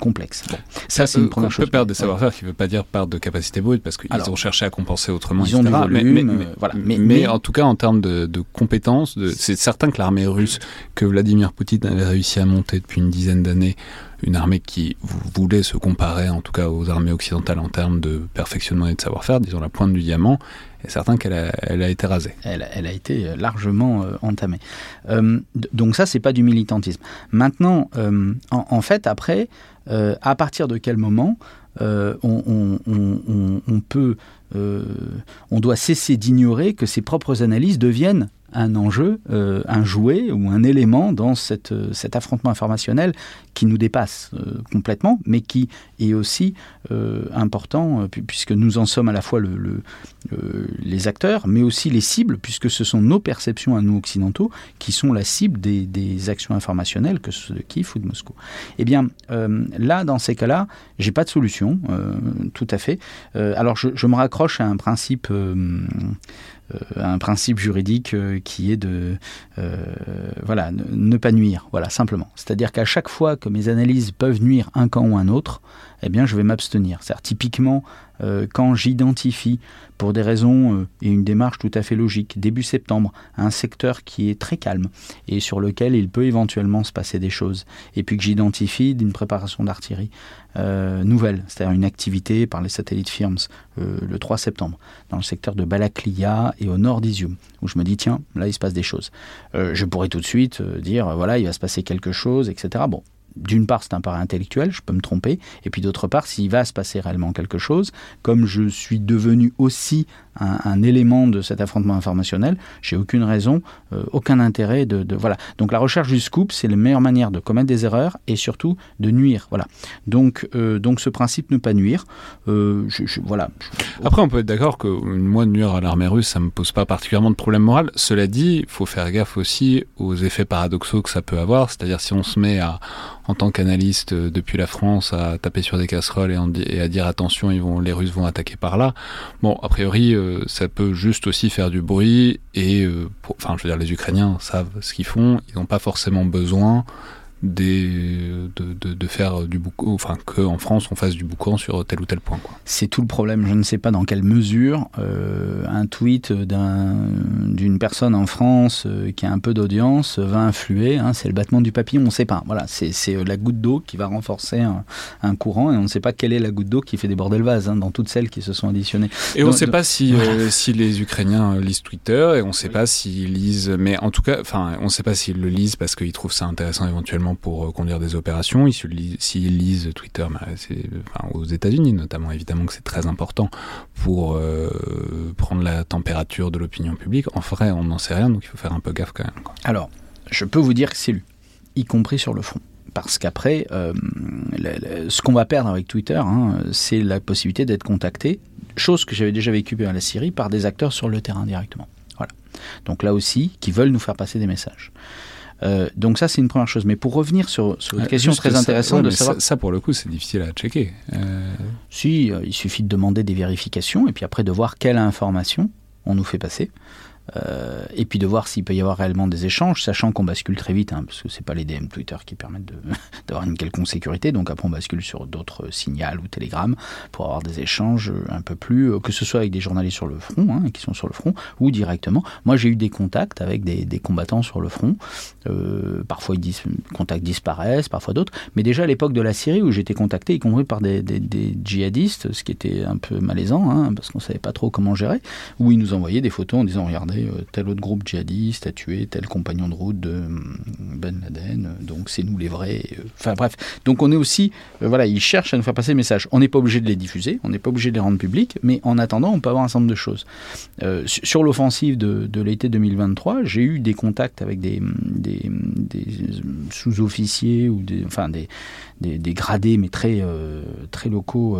complexes. ça, c'est une première chose. On peut perdre des savoir-faire qui ne veut pas dire perdre de capacité brute, parce qu'ils ont cherché à compenser autrement, ils ont du volume, mais, voilà. mais, mais, en tout cas, en termes de, de compétences, c'est certain que l'armée russe, que Vladimir Poutine avait réussi à monter depuis une dizaine d'années, une armée qui voulait se comparer en tout cas aux armées occidentales en termes de perfectionnement et de savoir-faire, disons la pointe du diamant, est certain qu'elle a, été rasée. Elle, a été euh, largement euh, entamée. Euh, donc ça, c'est pas du militantisme. Maintenant, en, fait, après, à partir de quel moment on, on, peut, on doit cesser d'ignorer que ses propres analyses deviennent un enjeu, euh, un jouet ou un élément dans cette, euh, cet affrontement informationnel qui nous dépasse euh, complètement, mais qui est aussi important, puisque nous en sommes à la fois le, le, les acteurs, mais aussi les cibles, puisque ce sont nos perceptions à nous occidentaux qui sont la cible des, actions informationnelles, que ce soit de Kiev ou de Moscou. Eh bien, là, dans ces cas-là, j'ai pas de solution, tout à fait. alors, je, me raccroche à un principe un principe juridique euh, qui est de euh, voilà ne, ne, pas nuire. Voilà simplement. C'est-à-dire qu'à chaque fois que mes analyses peuvent nuire un camp ou un autre eh bien je vais m'abstenir. C'est typiquement euh, quand j'identifie pour des raisons euh, et une démarche tout à fait logique début septembre un secteur qui est très calme et sur lequel il peut éventuellement se passer des choses et puis que j'identifie d'une préparation d'artillerie euh, nouvelle c'est-à-dire une activité par les satellites firms le 3 septembre dans le secteur de Balaklia et au nord d'Isium où je me dis tiens là il se passe des choses. Je pourrais tout de suite dire voilà il va se passer quelque chose etc bon d'une part c'est un pari intellectuel je peux me tromper. Et puis d'autre part s'il va se passer réellement quelque chose comme je suis devenu aussi un, élément de cet affrontement informationnel j'ai aucune raison euh, aucun intérêt de, voilà. Donc la recherche du scoop c'est la meilleure manière de commettre des erreurs et surtout de nuire voilà. Donc euh, donc ce principe ne pas nuire euh, je, voilà. Après on peut être d'accord que moi nuire à l'armée russe ça me pose pas particulièrement de problème moral. Cela dit il faut faire gaffe aussi aux effets paradoxaux que ça peut avoir. C'est à dire si on se met à en tant qu'analyste euh, depuis la France à taper sur des casseroles et, à dire attention ils vont les Russes vont attaquer par là. Bon a priori euh, ça peut juste aussi faire du bruit et euh, pour, enfin je veux dire les Ukrainiens savent ce qu'ils font. Ils n'ont pas forcément besoin des, de, de, faire du boucan, enfin qu'en France on fasse du boucan sur tel ou tel point. C'est tout le problème. Je ne sais pas dans quelle mesure euh, un tweet d'une personne en France euh, qui a un peu d'audience va influer. Hein, c'est le battement du papillon, on ne sait pas. Voilà, c'est euh, la goutte d'eau qui va renforcer un, courant et on ne sait pas quelle est la goutte d'eau qui fait déborder le vase hein, dans toutes celles qui se sont additionnées. Et on ne sait pas si, si les Ukrainiens lisent Twitter et on ne sait pas s'ils lisent, mais en tout cas, enfin, on ne sait pas s'ils le lisent parce qu'ils trouvent ça intéressant éventuellement pour conduire des opérations. S'ils lisent Twitter, bah, aux États-Unis notamment, évidemment que c'est très important pour euh, prendre la température de l'opinion publique. En vrai, on n'en sait rien, donc il faut faire un peu gaffe quand même. Alors, je peux vous dire que c'est lu, y compris sur le front. Parce qu'après, euh, ce qu'on va perdre avec Twitter, hein, c'est la possibilité d'être contacté, chose que j'avais déjà vécue à la Syrie, par des acteurs sur le terrain directement. Voilà. Donc là aussi, qui veulent nous faire passer des messages. Euh, donc ça, c'est une première chose. Mais pour revenir sur, sur une euh, question très intéressante de savoir... Ça, pour le coup, c'est difficile à checker. Euh... Si, euh, il suffit de demander des vérifications et puis après de voir quelle information on nous fait passer. Euh, et puis de voir s'il peut y avoir réellement des échanges, sachant qu'on bascule très vite, hein, parce que c'est pas les DM Twitter qui permettent d'avoir une quelconque sécurité. Donc après, on bascule sur d'autres signaux ou Telegram pour avoir des échanges un peu plus, euh, que ce soit avec des journalistes sur le front, hein, qui sont sur le front, ou directement. Moi, j'ai eu des contacts avec des, combattants sur le front. Euh, parfois, les contacts disparaissent, parfois d'autres. Mais déjà à l'époque de la Syrie, où j'étais contacté, y compris par des, djihadistes, ce qui était un peu malaisant, hein, parce qu'on savait pas trop comment gérer, où ils nous envoyaient des photos en disant regardez euh, tel autre groupe djihadiste a tué tel compagnon de route de hum, Ben Laden, donc c'est nous les vrais. Euh, enfin bref, donc on est aussi, euh, voilà, ils cherchent à nous faire passer le message. On n'est pas obligé de les diffuser, on n'est pas obligé de les rendre publics, mais en attendant, on peut avoir un certain nombre de choses. sur l'offensive de, l'été 2023, j'ai eu des contacts avec des, sous-officiers ou enfin des, des, gradés, mais très, très locaux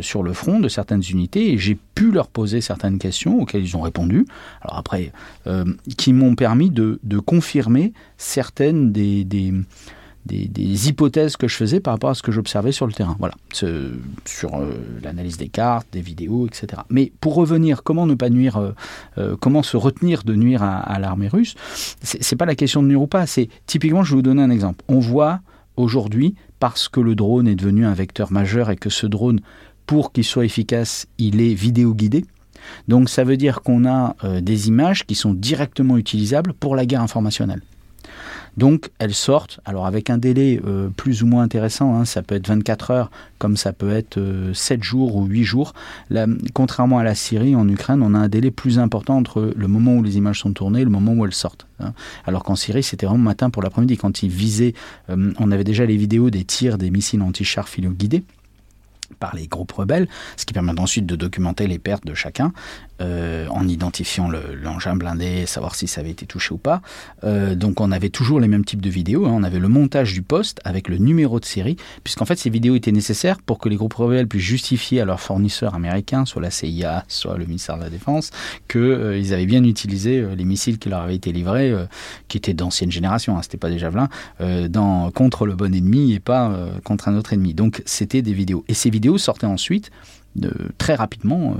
sur le front de certaines unités, et j'ai pu leur poser certaines questions auxquelles ils ont répondu. Alors après, euh, qui m'ont permis de, confirmer certaines des, des, hypothèses que je faisais par rapport à ce que j'observais sur le terrain. Voilà, sur euh, l'analyse des cartes, des vidéos, etc. Mais pour revenir, comment ne pas nuire, euh, comment se retenir de nuire à, à l'armée russe C'est pas la question de nuire ou pas. C'est typiquement, je vais vous donner un exemple. On voit aujourd'hui, parce que le drone est devenu un vecteur majeur et que ce drone, pour qu'il soit efficace, il est vidéo guidé donc ça veut dire qu'on a euh, des images qui sont directement utilisables pour la guerre informationnelle. Donc elles sortent, alors avec un délai euh, plus ou moins intéressant, hein, ça peut être 24 heures comme ça peut être 7 euh, jours ou 8 jours. contrairement à la Syrie, en Ukraine, on a un délai plus important entre le moment où les images sont tournées et le moment où elles sortent. Hein. Alors qu'en Syrie, c'était vraiment matin pour l'après-midi. Quand ils visaient, on avait déjà les vidéos des tirs des missiles anti-chars guidés par les groupes rebelles, ce qui permet ensuite de documenter les pertes de chacun euh, en identifiant l'engin blindé, savoir si ça avait été touché ou pas. Euh, donc on avait toujours les mêmes types de vidéos. Hein. On avait le montage du poste avec le numéro de série, puisqu'en fait ces vidéos étaient nécessaires pour que les groupes rebelles puissent justifier à leurs fournisseurs américains, soit la CIA, soit le ministère de la Défense, qu'ils euh, avaient bien utilisé les missiles qui leur avaient été livrés, qui étaient d'ancienne génération, hein, c'était pas des javelins, dans, contre le bon ennemi et pas contre un autre ennemi. Donc c'était des vidéos. Et ces vidéos sortaient ensuite très rapidement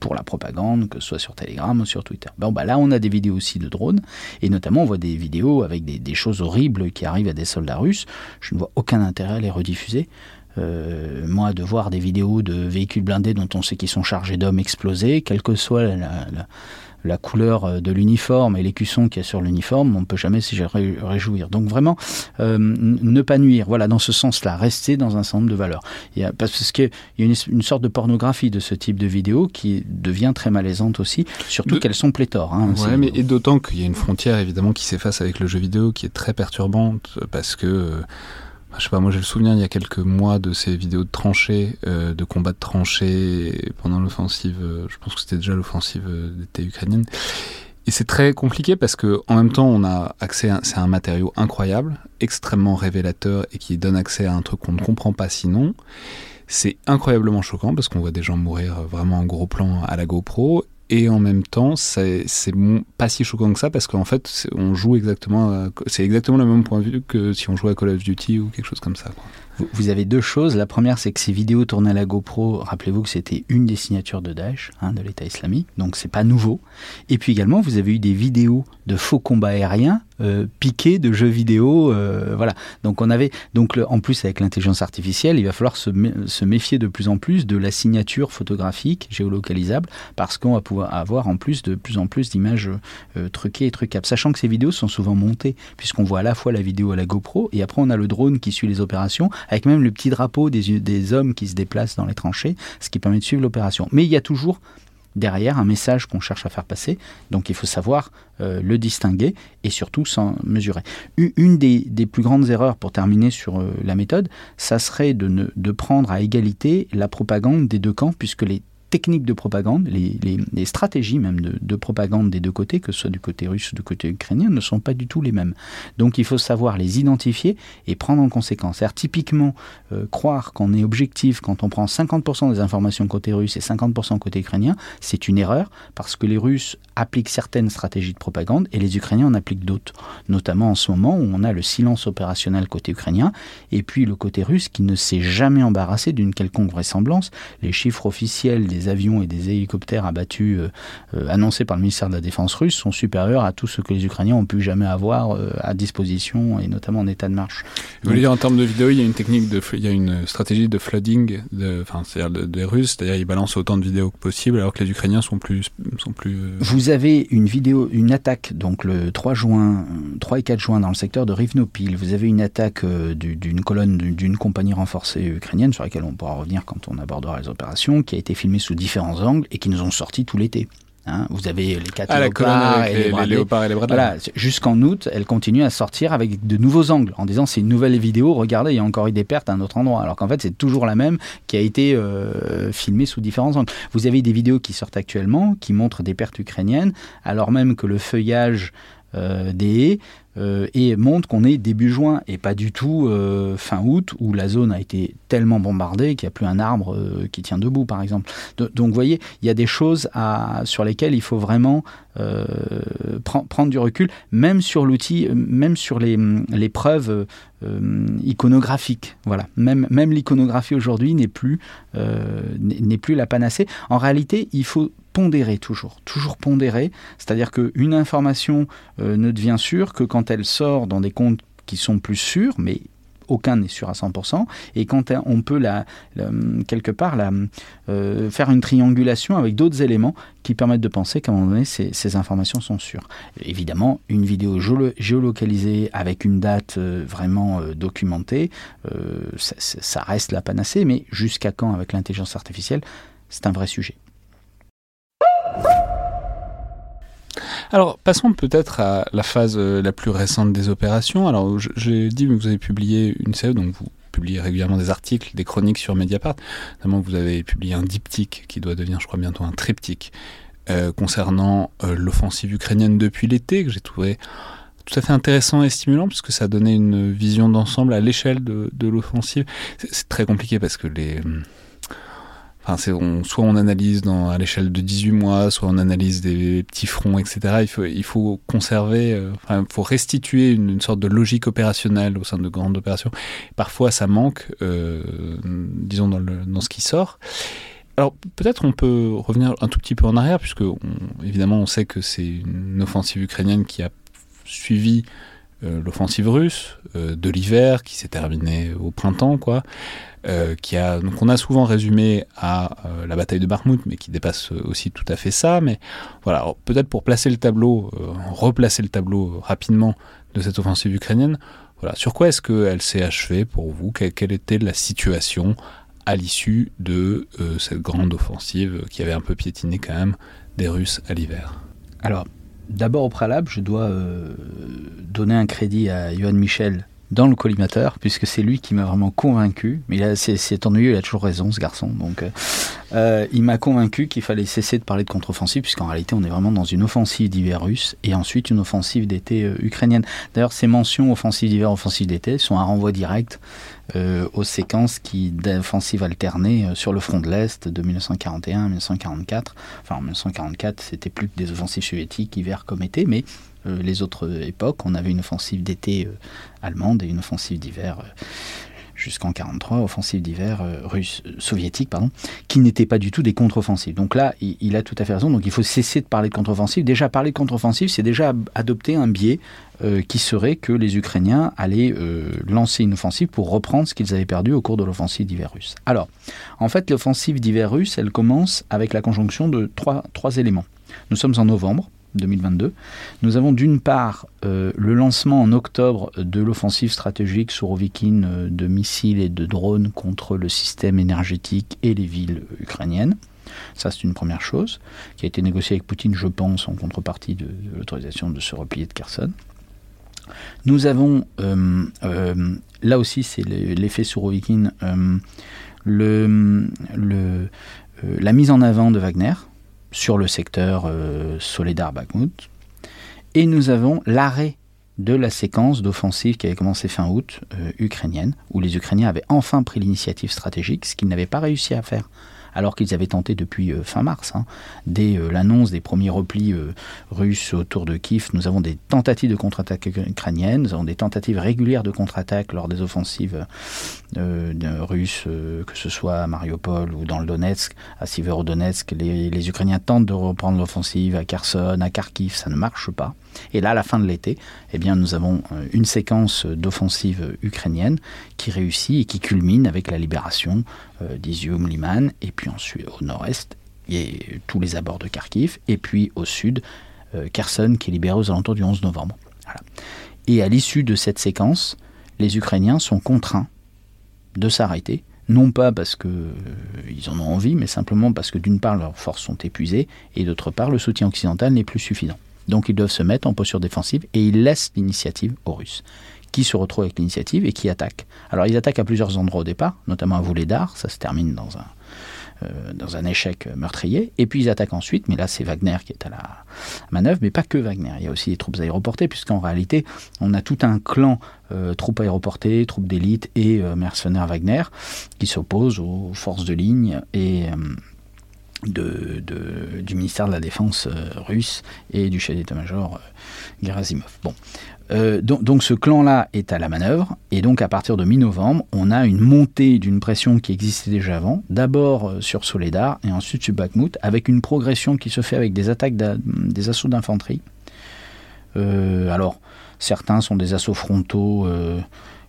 pour la propagande, que ce soit sur Telegram ou sur Twitter. Bon, bah là, on a des vidéos aussi de drones, et notamment on voit des vidéos avec des, choses horribles qui arrivent à des soldats russes. Je ne vois aucun intérêt à les rediffuser. Euh, moi, de voir des vidéos de véhicules blindés dont on sait qu'ils sont chargés d'hommes explosés, quelle que soit la, la couleur euh, de l'uniforme et l'écusson qu'il y a sur l'uniforme, on ne peut jamais s'y réjouir. Donc vraiment, euh, ne pas nuire, voilà, dans ce sens-là, rester dans un centre de valeurs. Il y a, parce qu'il y a une, une, sorte de pornographie de ce type de vidéo qui devient très malaisante aussi, surtout qu'elles sont pléthores. Hein, ouais, mais et d'autant qu'il y a une frontière évidemment qui s'efface avec le jeu vidéo qui est très perturbante parce que euh, je sais pas, moi j'ai le souvenir il y a quelques mois de ces vidéos de tranchées, euh, de combats de tranchées pendant l'offensive, euh, je pense que c'était déjà l'offensive euh, d'été ukrainienne. Et c'est très compliqué parce que en même temps on a accès c'est un matériau incroyable, extrêmement révélateur et qui donne accès à un truc qu'on ne comprend pas sinon. C'est incroyablement choquant parce qu'on voit des gens mourir vraiment en gros plan à la GoPro et en même temps c'est pas si choquant que ça parce qu'en fait on joue exactement c'est exactement le même point de vue que si on jouait à Call of Duty ou quelque chose comme ça Vous, avez deux choses. La première, c'est que ces vidéos tournées à la GoPro, rappelez-vous que c'était une des signatures de Daesh, hein, de l'État islamique, donc c'est pas nouveau. Et puis également, vous avez eu des vidéos de faux combats aériens euh, piqués de jeux vidéo. Euh, voilà. Donc on avait donc en plus avec l'intelligence artificielle, il va falloir se, méfier de plus en plus de la signature photographique géolocalisable parce qu'on va pouvoir avoir en plus de plus en plus d'images euh, truquées et trucables. Sachant que ces vidéos sont souvent montées puisqu'on voit à la fois la vidéo à la GoPro et après on a le drone qui suit les opérations avec même le petit drapeau des, hommes qui se déplacent dans les tranchées, ce qui permet de suivre l'opération. Mais il y a toujours derrière un message qu'on cherche à faire passer. Donc il faut savoir euh, le distinguer et surtout s'en mesurer. Une des, plus grandes erreurs pour terminer sur euh, la méthode, ça serait de prendre à égalité la propagande des deux camps puisque les techniques de propagande, les, stratégies même de, propagande des deux côtés, que ce soit du côté russe ou du côté ukrainien, ne sont pas du tout les mêmes. Donc il faut savoir les identifier et prendre en conséquence. cest typiquement, euh, croire qu'on est objectif quand on prend 50% des informations côté russe et 50% côté ukrainien, c'est une erreur parce que les Russes appliquent certaines stratégies de propagande et les Ukrainiens en appliquent d'autres. Notamment en ce moment où on a le silence opérationnel côté ukrainien et puis le côté russe qui ne s'est jamais embarrassé d'une quelconque vraisemblance. Les chiffres officiels des avions et des hélicoptères abattus euh, euh, annoncés par le ministère de la Défense russe sont supérieurs à tout ce que les Ukrainiens ont pu jamais avoir euh, à disposition, et notamment en état de marche. Vous voulez dire en termes de vidéo, il y a une technique, de, il y a une stratégie de flooding, de, enfin, c'est-à-dire des Russes, c'est-à-dire ils balancent autant de vidéos que possible, alors que les Ukrainiens sont plus, sont plus. Vous avez une vidéo, une attaque, donc le 3 juin, 3 et 4 juin dans le secteur de Rivnopil. Vous avez une attaque d'une colonne d'une compagnie renforcée ukrainienne sur laquelle on pourra revenir quand on abordera les opérations, qui a été filmée sous différents angles et qui nous ont sorti tout l'été. Hein. vous avez les quatre ah, léopards, et les, léopards et les Voilà, jusqu'en août, elle continue à sortir avec de nouveaux angles, en disant c'est une nouvelle vidéo, regardez, il y a encore eu des pertes à un autre endroit. Alors qu'en fait, c'est toujours la même qui a été euh, filmée sous différents angles. Vous avez des vidéos qui sortent actuellement, qui montrent des pertes ukrainiennes, alors même que le feuillage euh, des haies euh, et montre qu'on est début juin et pas du tout euh, fin août où la zone a été tellement bombardée qu'il n'y a plus un arbre qui tient debout par exemple. donc vous voyez, il y a des choses sur lesquelles il faut vraiment prendre du recul, même sur l'outil, même sur les, preuves iconographiques. Voilà, même, même l'iconographie aujourd'hui n'est plus, n'est plus la panacée. En réalité, il faut pondérer toujours, toujours pondérer, c'est-à-dire qu'une information euh, ne devient sûre que quand elle sort dans des comptes qui sont plus sûrs, mais aucun n'est sûr à 100%, et quand on peut la, quelque part euh, faire une triangulation avec d'autres éléments qui permettent de penser qu'à un moment donné, ces, informations sont sûres. Évidemment, une vidéo géolocalisée avec une date euh, vraiment documentée, ça, ça reste la panacée, mais jusqu'à quand avec l'intelligence artificielle, c'est un vrai sujet. Alors, passons peut-être à la phase euh, la plus récente des opérations. Alors, j'ai dit que vous avez publié une série, donc vous publiez régulièrement des articles, des chroniques sur Mediapart. Notamment, vous avez publié un diptyque qui doit devenir, je crois, bientôt un triptyque euh, concernant euh, l'offensive ukrainienne depuis l'été, que j'ai trouvé tout à fait intéressant et stimulant, puisque ça donnait une vision d'ensemble à l'échelle de, de l'offensive. C'est très compliqué parce que les soit on analyse dans, à l'échelle de 18 mois, soit on analyse des petits fronts, etc. Il faut, conserver, euh, il faut restituer une, sorte de logique opérationnelle au sein de grandes opérations. Parfois, ça manque, euh, disons, dans, le, ce qui sort. Alors peut-être on peut revenir un tout petit peu en arrière, puisque évidemment on sait que c'est une offensive ukrainienne qui a suivi l'offensive russe de l'hiver, qui s'est terminée au printemps, quoi. Euh, qui a, donc on a souvent résumé à euh, la bataille de Bakhmut, mais qui dépasse aussi tout à fait ça. Mais voilà, peut-être pour placer le tableau, euh, replacer le tableau rapidement de cette offensive ukrainienne, voilà, sur quoi est-ce qu'elle s'est achevée pour vous? Quelle, était la situation à l'issue de cette grande offensive qui avait un peu piétiné quand même des Russes à l'hiver? Alors, d'abord au préalable, je dois donner un crédit à Johan Michel dans le collimateur, puisque c'est lui qui m'a vraiment convaincu. Mais c'est ennuyeux, il a toujours raison, ce garçon. Donc, euh, euh, il m'a convaincu qu'il fallait cesser de parler de contre-offensive, puisqu'en réalité, on est vraiment dans une offensive d'hiver russe et ensuite une offensive d'été euh, ukrainienne. D'ailleurs, ces mentions offensive d'hiver, offensive d'été sont un renvoi direct aux séquences qui d'offensives alternées sur le front de l'Est de 1941 à 1944. Enfin, en 1944, c'était plus que des offensives soviétiques, hiver comme été, mais les autres époques, on avait une offensive d'été allemande et une offensive d'hiver. jusqu'en 43, offensive d'hiver russe, soviétique, pardon, qui n'étaient pas du tout des contre-offensives. Donc là, il, a tout à fait raison. Donc il faut cesser de parler de contre-offensive. Déjà, parler de contre-offensive, c'est déjà adopter un biais qui serait que les Ukrainiens allaient lancer une offensive pour reprendre ce qu'ils avaient perdu au cours de l'offensive d'hiver russe. Alors, en fait, l'offensive d'hiver russe, elle commence avec la conjonction de trois, trois éléments. Nous sommes en novembre. 2022. Nous avons d'une part euh, le lancement en octobre de l'offensive stratégique Sourovikine euh, de missiles et de drones contre le système énergétique et les villes ukrainiennes. Ça, c'est une première chose, qui a été négociée avec Poutine, je pense, en contrepartie de, l'autorisation de se replier de Kherson. Nous avons, euh, là aussi, c'est l'effet Sourovikine, le, la mise en avant de Wagner, sur le secteur euh, Soledar-Bakhmut. Et nous avons l'arrêt de la séquence d'offensive qui avait commencé fin août, euh, ukrainienne, où les Ukrainiens avaient enfin pris l'initiative stratégique, ce qu'ils n'avaient pas réussi à faire alors qu'ils avaient tenté depuis euh, fin mars. Hein. Dès euh, l'annonce des premiers replis euh, russes autour de Kiev, nous avons des tentatives de contre-attaque ukrainiennes, nous avons des tentatives régulières de contre-attaque lors des offensives russes, que ce soit à Mariupol ou dans le Donetsk, à Siverodonetsk. Les, les Ukrainiens tentent de reprendre l'offensive à Kherson, à Kharkiv, ça ne marche pas. Et là, à la fin de l'été, eh nous avons une séquence d'offensives ukrainiennes qui réussit et qui culmine avec la libération euh, d'Izium, Liman, et puis ensuite au nord-est, et tous les abords de Kharkiv, et puis au sud, euh, Kherson qui est libéré aux alentours du 11 novembre. Et à l'issue de cette séquence, les Ukrainiens sont contraints de s'arrêter, non pas parce qu'ils euh, en ont envie, mais simplement parce que d'une part leurs forces sont épuisées, et d'autre part le soutien occidental n'est plus suffisant. Donc ils doivent se mettre en posture défensive et ils laissent l'initiative aux Russes qui se retrouvent avec l'initiative et qui attaquent. Alors ils attaquent à plusieurs endroits au départ, notamment à Vouledar, ça se termine dans un, euh, dans un échec meurtrier. Et puis ils attaquent ensuite, mais là c'est Wagner qui est à la manœuvre, mais pas que Wagner. Il y a aussi des troupes aéroportées, puisqu'en réalité on a tout un clan euh, troupes aéroportées, troupes d'élite et euh, mercenaires Wagner qui s'opposent aux forces de ligne et du ministère de la Défense russe et du chef d'état-major Gerasimov. Bon, euh, donc, ce clan-là est à la manœuvre, et donc à partir de mi-novembre, on a une montée d'une pression qui existait déjà avant, d'abord euh, sur Soledar et ensuite sur Bakhmut, avec une progression qui se fait avec des attaques, des assauts d'infanterie. Euh, alors, certains sont des assauts frontaux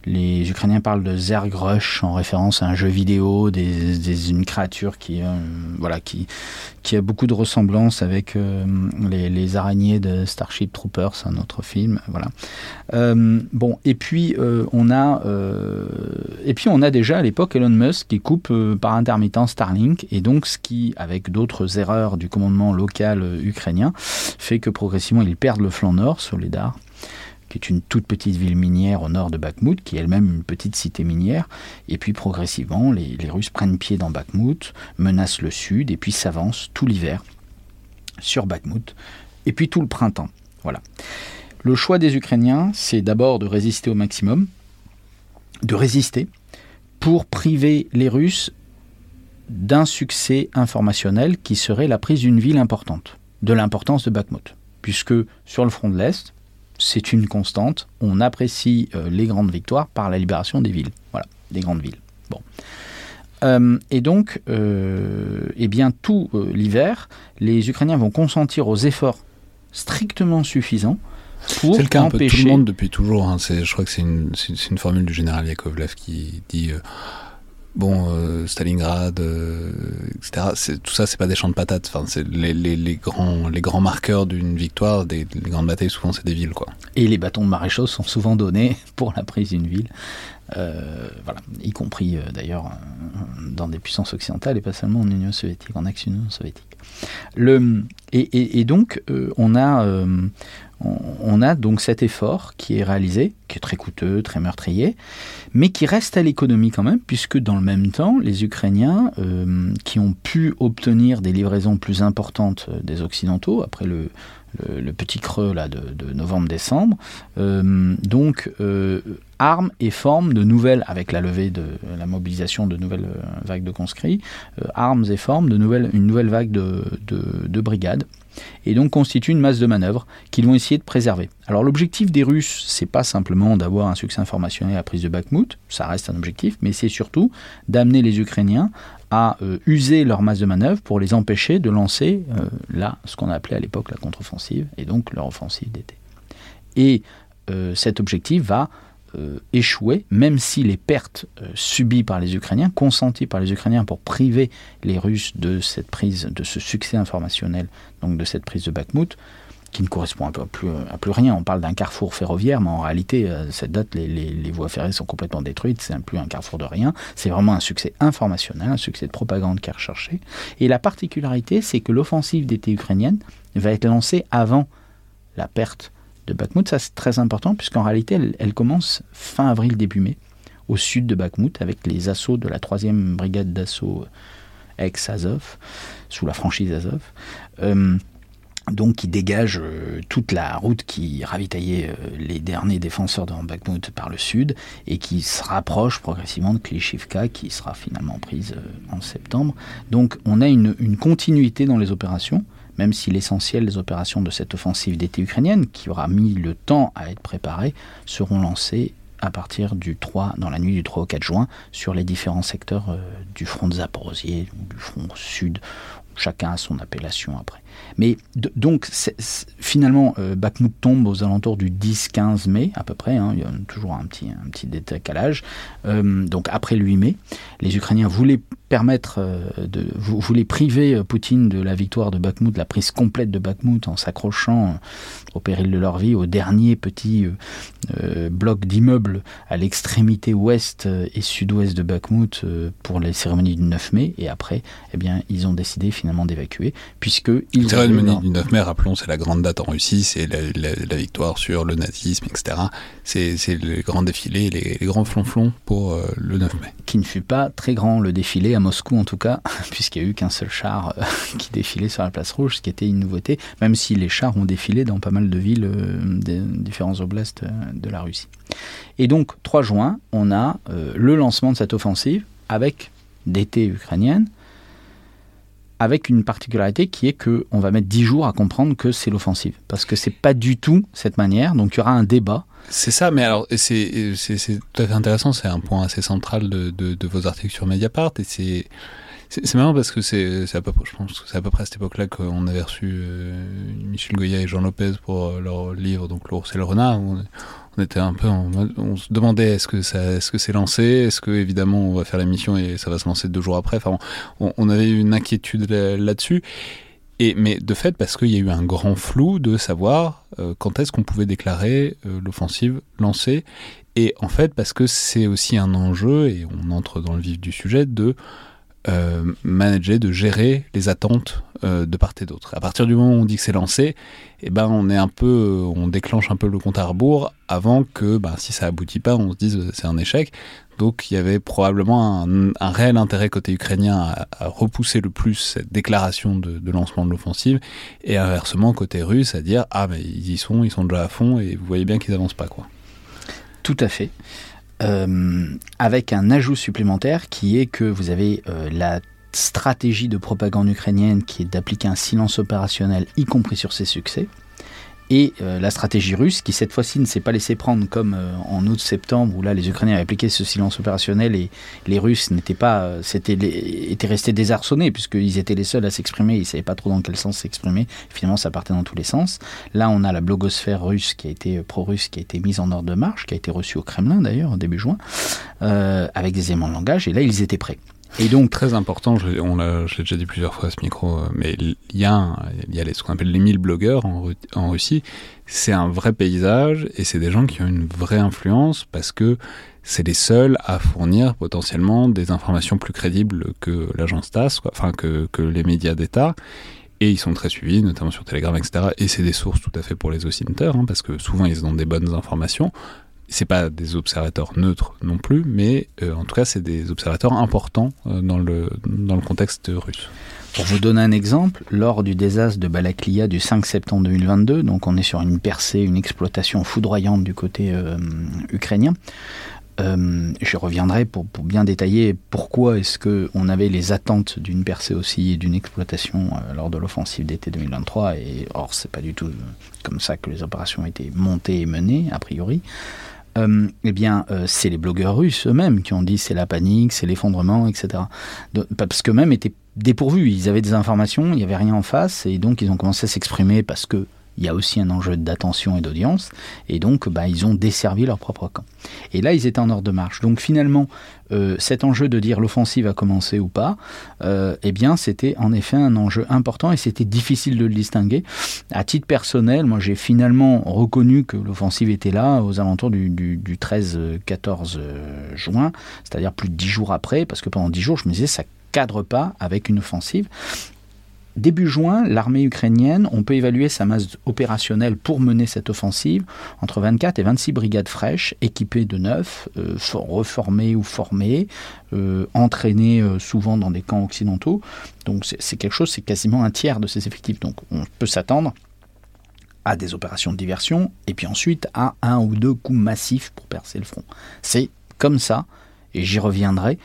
les Ukrainiens parlent de Zergrush en référence à un jeu vidéo, une créature qui, euh, qui, a beaucoup de ressemblances avec euh, les, araignées de Starship Troopers, un autre film. Euh, bon, et puis on a, et puis on a déjà à l'époque Elon Musk qui coupe par intermittence Starlink, et donc ce qui, avec d'autres erreurs du commandement local ukrainien, fait que progressivement ils perdent le flanc nord, Soledar qui est une toute petite ville minière au nord de Bakhmut, qui est elle-même une petite cité minière. Et puis progressivement, les, Russes prennent pied dans Bakhmut, menacent le sud, et puis s'avancent tout l'hiver sur Bakhmut, et puis tout le printemps. Voilà. Le choix des Ukrainiens, c'est d'abord de résister au maximum, de résister, pour priver les Russes d'un succès informationnel qui serait la prise d'une ville importante, de l'importance de Bakhmut. Puisque sur le front de l'Est, c'est une constante. On apprécie euh, les grandes victoires par la libération des villes. Voilà, des grandes villes. Bon. Euh, et donc, euh, eh bien, tout l'hiver, les Ukrainiens vont consentir aux efforts strictement suffisants pour C'est le cas empêcher... un peu tout le monde depuis toujours. Hein. Je crois que c'est une, une, formule du général Yakovlev qui dit bon, euh, Stalingrad, euh, etc. Tout ça, c'est pas des champs de patates. Enfin, c'est les, grands, les grands marqueurs d'une victoire. Des, les grandes batailles, souvent, c'est des villes, quoi. Et les bâtons de maréchaux sont souvent donnés pour la prise d'une ville. Euh, voilà, y compris d'ailleurs dans des puissances occidentales et pas seulement en Union soviétique, en ex-Union soviétique. Le, et donc, on a on a donc cet effort qui est réalisé, qui est très coûteux, très meurtrier, mais qui reste à l'économie quand même, puisque dans le même temps, les Ukrainiens, euh, qui ont pu obtenir des livraisons plus importantes des Occidentaux, après le, petit creux là, de, novembre-décembre, euh, donc euh, arment et forment de nouvelles, avec la levée de la mobilisation de nouvelles vagues de conscrits, armes et forment de nouvelles, une nouvelle vague de brigades et donc constituent une masse de manœuvre qu'ils vont essayer de préserver. Alors l'objectif des Russes, c'est pas simplement d'avoir un succès informationnel à la prise de Bakhmut, ça reste un objectif, mais c'est surtout d'amener les Ukrainiens à euh, user leur masse de manœuvre pour les empêcher de lancer euh, là ce qu'on appelait à l'époque la contre-offensive et donc leur offensive d'été. Et euh, cet objectif va échouer, même si les pertes subies par les Ukrainiens, consenties par les Ukrainiens pour priver les Russes de cette prise, de ce succès informationnel, donc de cette prise de Bakhmut, qui ne correspond à plus, à rien. On parle d'un carrefour ferroviaire, mais en réalité, à euh, cette date, les, les, voies ferrées sont complètement détruites. C'est plus un carrefour de rien. C'est vraiment un succès informationnel, un succès de propagande qui est recherché. Et la particularité, c'est que l'offensive d'été ukrainienne va être lancée avant la perte de Bakhmut. Ça, c'est très important, puisqu'en réalité, elle, commence fin avril, début mai, au sud de Bakhmut, avec les assauts de la 3e brigade d'assaut ex-Azov, sous la franchise Azov. Euh, donc qui dégage euh, toute la route qui ravitaillait euh, les derniers défenseurs de Bakhmut par le sud et qui se rapproche progressivement de Klishivka qui sera finalement prise euh, en septembre. Donc on a une continuité dans les opérations, même si l'essentiel des opérations de cette offensive d'été ukrainienne, qui aura mis le temps à être préparée, seront lancées à partir du 3, dans la nuit du 3 au 4 juin, sur les différents secteurs du front de Zaporozhye, du front sud. Chacun a son appellation après. Mais donc, finalement, euh, tombe aux alentours du 10-15 mai, à peu près. Hein, il y a toujours un petit, décalage. Euh, donc, après le 8 mai, les Ukrainiens voulaient permettre euh, de, voulaient priver Poutine de la victoire de Bakhmut, la prise complète de Bakhmut, en s'accrochant au péril de leur vie au dernier petit bloc d'immeubles à l'extrémité ouest et sud-ouest de Bakhmut pour les cérémonies du 9 mai. Et après, eh bien, ils ont décidé finalement d'évacuer, puisque ils cérémonie du 9 mai, rappelons, c'est la grande date en Russie, c'est la, victoire sur le nazisme, etc. C'est le grand défilé, les, les grands flonflons pour euh, le 9 mai. Qui ne fut pas très grand, le défilé, à Moscou en tout cas, puisqu'il n'y a eu qu'un seul char euh, qui défilait sur la place rouge, ce qui était une nouveauté, même si les chars ont défilé dans pas mal de villes euh, des différents oblasts de la Russie. Et donc, 3 juin, on a le lancement de cette offensive avec d'été ukrainienne, avec une particularité qui est que on va mettre 10 jours à comprendre que c'est l'offensive. Parce que c'est pas du tout cette manière, donc il y aura un débat. C'est ça, mais alors c'est tout à fait intéressant, c'est un point assez central de, de, vos articles sur Mediapart, et c'est c'est marrant parce que c'est à peu près, je pense c'est à peu près à cette époque-là qu'on avait reçu euh, Michel Goya et Jean Lopez pour euh, leur livre, donc L'ours et le renard. On, était un peu on se demandait est-ce que ça, est-ce que c'est lancé, est-ce que évidemment on va faire la mission et ça va se lancer deux jours après? Enfin, on, on avait une inquiétude là-dessus. Et, mais de fait, parce qu'il y a eu un grand flou de savoir euh, quand est-ce qu'on pouvait déclarer l'offensive lancée. Et en fait, parce que c'est aussi un enjeu, et on entre dans le vif du sujet, de euh, manager, de gérer les attentes euh, de part et d'autre. À partir du moment où on dit que c'est lancé, eh ben on est un peu, euh, on déclenche un peu le compte à rebours avant que, ben, si ça aboutit pas, on se dise c'est un échec. Donc il y avait probablement un, réel intérêt côté ukrainien à, repousser le plus cette déclaration de, de lancement de l'offensive, et inversement côté russe à dire ah mais ils y sont, ils sont déjà à fond et vous voyez bien qu'ils avancent pas quoi. Tout à fait. Euh, avec un ajout supplémentaire qui est que vous avez euh, la stratégie de propagande ukrainienne qui est d'appliquer un silence opérationnel, y compris sur ses succès et euh, la stratégie russe qui cette fois-ci ne s'est pas laissé prendre comme euh, en août-septembre où là les Ukrainiens avaient appliqué ce silence opérationnel et les Russes n'étaient pas, euh, c'était étaient restés désarçonnés puisqu'ils étaient les seuls à s'exprimer, ils savaient pas trop dans quel sens s'exprimer. Finalement, ça partait dans tous les sens. Là, on a la blogosphère russe qui a été pro-russe, qui a été mise en ordre de marche, qui a été reçue au Kremlin d'ailleurs en début juin, avec des éléments de langage. Et là, ils étaient prêts. Et donc très important, je, on l'a, j'ai déjà dit plusieurs fois à ce micro, euh, mais il y a, a ce qu'on appelle les 1000 blogueurs en, Russie. C'est un vrai paysage et c'est des gens qui ont une vraie influence parce que c'est les seuls à fournir potentiellement des informations plus crédibles que l'agence TASS, enfin que, les médias d'État. Et ils sont très suivis, notamment sur Telegram, etc. Et c'est des sources tout à fait pour les oscillateurs, hein, parce que souvent ils ont des bonnes informations c'est pas des observateurs neutres non plus, mais euh, en tout cas, c'est des observateurs importants euh, dans, le, dans le contexte russe. Pour vous donner un exemple, lors du désastre de Balaklia du 5 septembre 2022, donc on est sur une percée, une exploitation foudroyante du côté euh, ukrainien, je reviendrai pour, bien détailler pourquoi est-ce qu'on avait les attentes d'une percée aussi et d'une exploitation lors de l'offensive d'été 2023. Et or, c'est pas du tout comme ça que les opérations étaient montées et menées, a priori. Euh, eh bien, c'est les blogueurs russes eux-mêmes qui ont dit c'est la panique, c'est l'effondrement, etc. parce qu'eux-mêmes étaient dépourvus. Ils avaient des informations, il n'y avait rien en face, et donc ils ont commencé à s'exprimer parce que il y a aussi un enjeu d'attention et d'audience, et donc bah, ils ont desservi leur propre camp. Et là, ils étaient en ordre de marche. Donc finalement, euh, cet enjeu de dire l'offensive a commencé ou pas, euh, eh bien, c'était en effet un enjeu important et c'était difficile de le distinguer. À titre personnel, moi, j'ai finalement reconnu que l'offensive était là aux alentours du, du 13-14 juin, c'est-à-dire plus de dix jours après, parce que pendant dix jours, je me disais, ça cadre pas avec une offensive. Début juin, l'armée ukrainienne, on peut évaluer sa masse opérationnelle pour mener cette offensive entre 24 et 26 brigades fraîches, équipées de neuf, euh, reformées ou formées, euh, entraînées euh, souvent dans des camps occidentaux. Donc c'est quelque chose, c'est quasiment un tiers de ces effectifs. Donc on peut s'attendre à des opérations de diversion et puis ensuite à un ou deux coups massifs pour percer le front. C'est comme ça, et j'y reviendrai,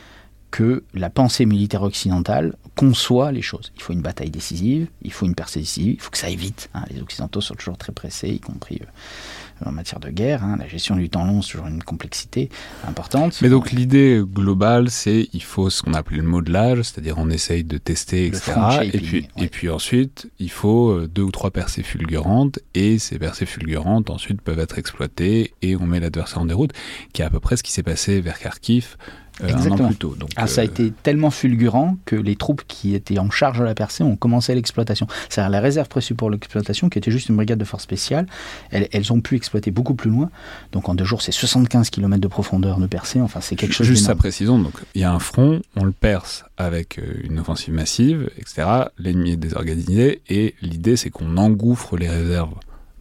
que la pensée militaire occidentale conçoit les choses. Il faut une bataille décisive, il faut une percée décisive, il faut que ça aille vite. Hein. Les Occidentaux sont toujours très pressés, y compris euh, en matière de guerre. Hein. La gestion du temps long, c'est toujours une complexité importante. Mais donc l'idée globale, c'est il faut ce qu'on appelle le modelage, c'est-à-dire on essaye de tester, etc. Et puis, et puis ensuite, il faut euh, deux ou trois percées fulgurantes, et ces percées fulgurantes ensuite peuvent être exploitées, et on met l'adversaire en déroute, qui est à peu près ce qui s'est passé vers Kharkiv euh, Exactement. ah, ça a euh, été tellement fulgurant que les troupes qui étaient en charge de la percée ont commencé l'exploitation. C'est-à-dire la réserve préçue pour l'exploitation, qui était juste une brigade de force spéciale, elles, elles, ont pu exploiter beaucoup plus loin. Donc en deux jours, c'est 75 km de profondeur de percée. Enfin, c'est quelque chose Juste à précisons, donc il y a un front, on le perce avec euh, une offensive massive, etc. L'ennemi est désorganisé et l'idée c'est qu'on engouffre les réserves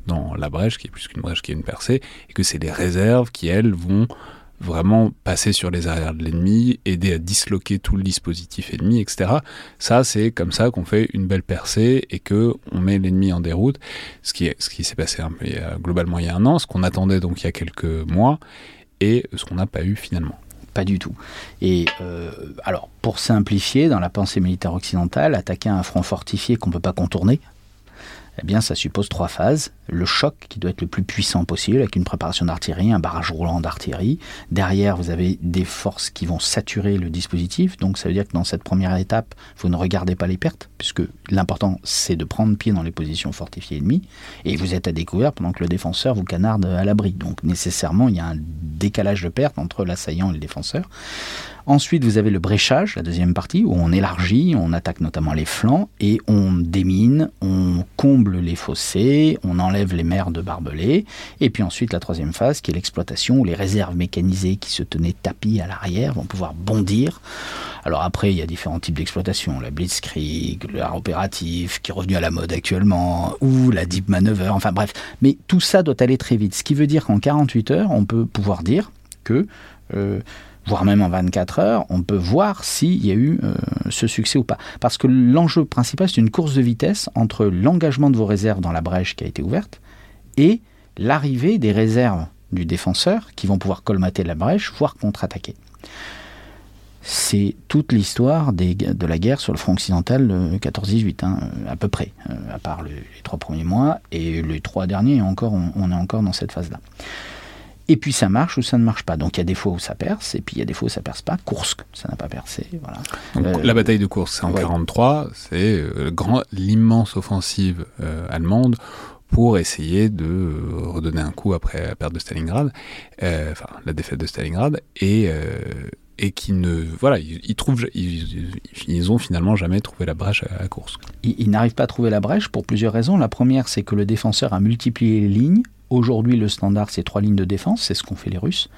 dans la brèche, qui est plus qu'une brèche, qui est une percée, et que c'est les réserves qui, elles, vont vraiment passer sur les arrières de l'ennemi, aider à disloquer tout le dispositif ennemi, etc. Ça, c'est comme ça qu'on fait une belle percée et que on met l'ennemi en déroute. Ce qui, ce qui s'est passé globalement il y a un an, ce qu'on attendait donc il y a quelques mois et ce qu'on n'a pas eu finalement. Pas du tout. Et euh, alors, pour simplifier, dans la pensée militaire occidentale, attaquer un front fortifié qu'on ne peut pas contourner, eh bien, ça suppose trois phases. Le choc, qui doit être le plus puissant possible, avec une préparation d'artillerie, un barrage roulant d'artillerie. Derrière, vous avez des forces qui vont saturer le dispositif. Donc, ça veut dire que dans cette première étape, vous ne regardez pas les pertes, puisque l'important, c'est de prendre pied dans les positions fortifiées ennemies. Et vous êtes à découvert pendant que le défenseur vous canarde à l'abri. Donc, nécessairement, il y a un décalage de pertes entre l'assaillant et le défenseur. Ensuite, vous avez le bréchage, la deuxième partie, où on élargit, on attaque notamment les flancs et on démine, on comble les fossés, on enlève les mers de barbelés. Et puis ensuite, la troisième phase, qui est l'exploitation, où les réserves mécanisées qui se tenaient tapis à l'arrière vont pouvoir bondir. Alors après, il y a différents types d'exploitation, la blitzkrieg, l'art opératif, qui est revenu à la mode actuellement, ou la deep maneuver, enfin bref. Mais tout ça doit aller très vite. Ce qui veut dire qu'en 48 heures, on peut pouvoir dire que... Euh, voire même en 24 heures, on peut voir s'il y a eu euh, ce succès ou pas. Parce que l'enjeu principal, c'est une course de vitesse entre l'engagement de vos réserves dans la brèche qui a été ouverte et l'arrivée des réserves du défenseur qui vont pouvoir colmater la brèche, voire contre-attaquer. C'est toute l'histoire de la guerre sur le front occidental 14-18, hein, à peu près, euh, à part les trois premiers mois, et les trois derniers, encore, on est encore dans cette phase-là. Et puis ça marche ou ça ne marche pas. Donc il y a des fois où ça perce, et puis il y a des fois où ça perce pas. Kursk, ça n'a pas percé. Voilà. Donc, euh, la bataille de Kursk, c'est en 1943, c'est euh, l'immense offensive euh, allemande pour essayer de redonner un coup après la perte de Stalingrad, enfin la défaite de Stalingrad, et, et qui ne voilà ils, trouvent ils, ont finalement jamais trouvé la brèche à, Kursk. ils n'arrivent pas à trouver la brèche pour plusieurs raisons. La première, c'est que le défenseur a multiplié les lignes Aujourd'hui, le standard, c'est trois lignes de défense, c'est ce qu'ont fait les Russes.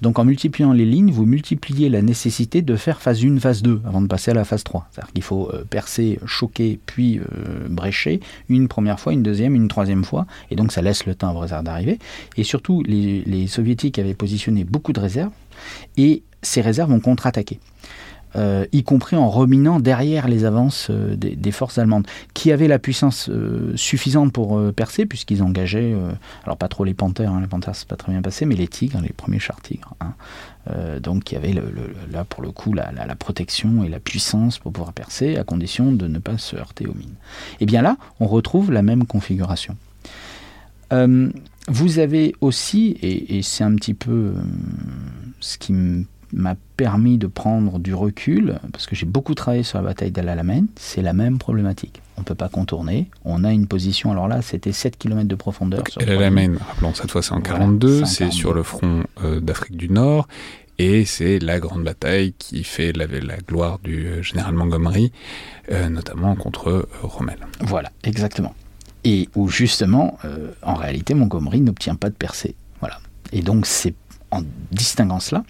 Donc en multipliant les lignes, vous multipliez la nécessité de faire phase 1, phase 2, avant de passer à la phase 3. C'est-à-dire qu'il faut euh, percer, choquer, puis euh, brécher, une première fois, une deuxième, une troisième fois, et donc ça laisse le temps aux réserves d'arriver. Et surtout, les soviétiques avaient positionné beaucoup de réserves, et ces réserves ont contre-attaqué. Euh, y compris en reminant derrière les avances euh, des, forces allemandes, qui avaient la puissance suffisante pour percer, puisqu'ils engageaient, alors pas trop les panthères, hein, les panthères c'est pas très bien passé, mais les tigres, les premiers chars tigres. Hein. donc avait le, là pour le coup la, protection et la puissance pour pouvoir percer, à condition de ne pas se heurter aux mines. Et bien là, on retrouve la même configuration. vous avez aussi, et, c'est un petit peu ce qui m'a permis de prendre du recul, parce que j'ai beaucoup travaillé sur la bataille d'Al Alamein, c'est la même problématique. On ne peut pas contourner. On a une position, alors là, c'était 7 km de profondeur. El Alamein, rappelons, cette fois c'est en 42, c'est sur le front euh, d'Afrique du Nord, et c'est la grande bataille qui fait la, la gloire du euh, général Montgomery, euh, notamment contre Rommel. Voilà, exactement. Et où justement, en réalité, Montgomery n'obtient pas de percée. Voilà. Et donc c'est en distinguant cela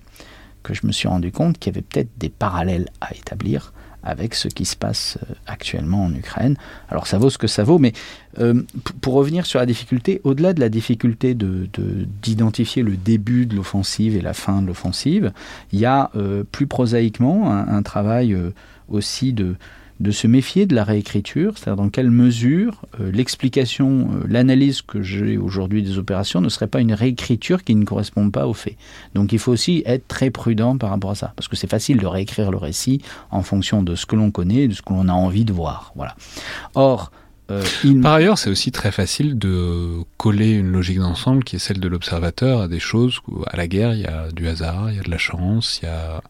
que je me suis rendu compte qu'il y avait peut-être des parallèles à établir avec ce qui se passe euh, actuellement en Ukraine. Alors ça vaut ce que ça vaut, mais euh, pour revenir sur la difficulté, au-delà de la difficulté d'identifier de, le début de l'offensive et la fin de l'offensive, il y a euh, plus prosaïquement un, travail aussi de, de se méfier de la réécriture, c'est-à-dire dans quelle mesure euh, l'explication, euh, l'analyse que j'ai aujourd'hui des opérations ne serait pas une réécriture qui ne correspond pas aux faits. Donc il faut aussi être très prudent par rapport à ça, parce que c'est facile de réécrire le récit en fonction de ce que l'on connaît, de ce que l'on a envie de voir. Voilà. Or, euh, Par ailleurs, c'est aussi très facile de coller une logique d'ensemble qui est celle de l'observateur à des choses où, à la guerre, il y a du hasard, il y a de la chance, il y a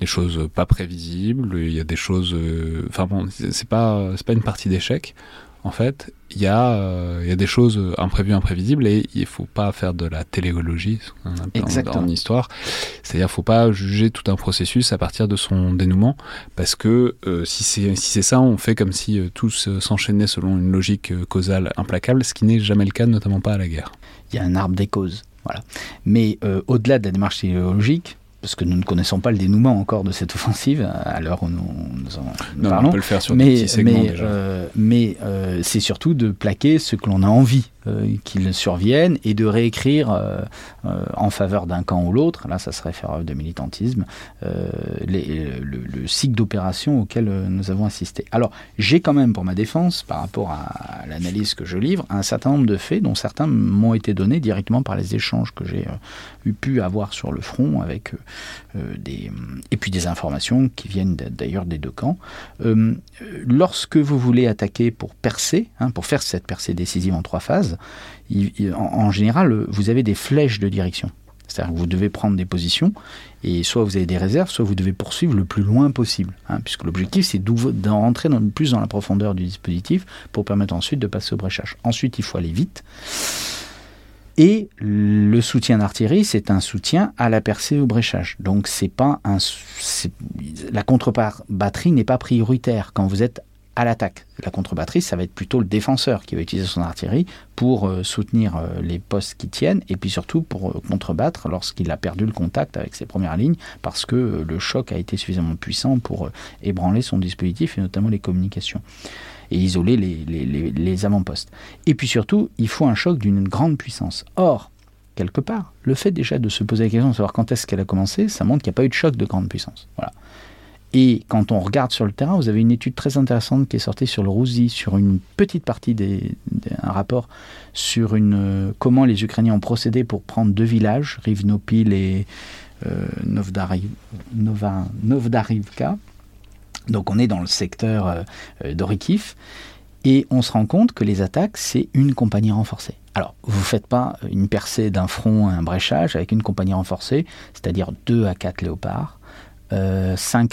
des choses pas prévisibles, il y a des choses. Euh, enfin bon, c'est pas pas une partie d'échec. En fait, il y a euh, il y a des choses imprévues, imprévisibles, et il faut pas faire de la téléologie en, en, histoire. C'est-à-dire, faut pas juger tout un processus à partir de son dénouement, parce que euh, si c'est si ça, on fait comme si tout s'enchaînait selon une logique causale implacable, ce qui n'est jamais le cas, notamment pas à la guerre. Il y a un arbre des causes. Voilà. Mais au-delà de la démarche téléologique, parce que nous ne connaissons pas le dénouement encore de cette offensive à l'heure où nous, en parlons. On peut le faire sur mais, segments mais, euh, mais euh, c'est surtout de plaquer ce que l'on a envie qu'il survienne et de réécrire euh, euh, en faveur d'un camp ou l'autre, là ça serait faire de militantisme, le, cycle d'opération auquel nous avons assisté. Alors j'ai quand même pour ma défense, par rapport à, l'analyse que je livre, un certain nombre de faits dont certains m'ont été donnés directement par les échanges que j'ai eu pu avoir sur le front avec des et puis des informations qui viennent d'ailleurs des deux camps. lorsque vous voulez attaquer pour percer, hein, pour faire cette percée décisive en trois phases, en, général, vous avez des flèches de direction. C'est-à-dire que vous devez prendre des positions, et soit vous avez des réserves, soit vous devez poursuivre le plus loin possible. Hein, puisque l'objectif, c'est d'en rentrer plus dans la profondeur du dispositif pour permettre ensuite de passer au bréchage. Ensuite, il faut aller vite. Et le soutien d'artillerie, c'est un soutien à la percée au bréchage. Donc c'est pas un, la contre-batterie batterie n'est pas prioritaire quand vous êtes à l'attaque. La contre-batterie, ça va être plutôt le défenseur qui va utiliser son artillerie pour euh, soutenir euh, les postes qui tiennent et puis surtout pour euh, contrebattre lorsqu'il a perdu le contact avec ses premières lignes parce que le choc a été suffisamment puissant pour ébranler son dispositif et notamment les communications et isoler les, les avant-postes. Et puis surtout, il faut un choc d'une grande puissance. Or, quelque part, le fait déjà de se poser la question de savoir quand est-ce qu'elle a commencé, ça montre qu'il n'y a pas eu de choc de grande puissance. Voilà. Et quand on regarde sur le terrain, vous avez une étude très intéressante qui est sortie sur le Rouzi, sur une petite partie des, un rapport sur euh, comment les Ukrainiens ont procédé pour prendre deux villages, Rivnopil et euh, Novdarivka. Donc on est dans le secteur euh, euh. Et on se rend compte que les attaques, c'est une compagnie renforcée. Alors, vous ne faites pas une percée d'un front, un bréchage avec une compagnie renforcée, c'est-à-dire deux à quatre léopards 5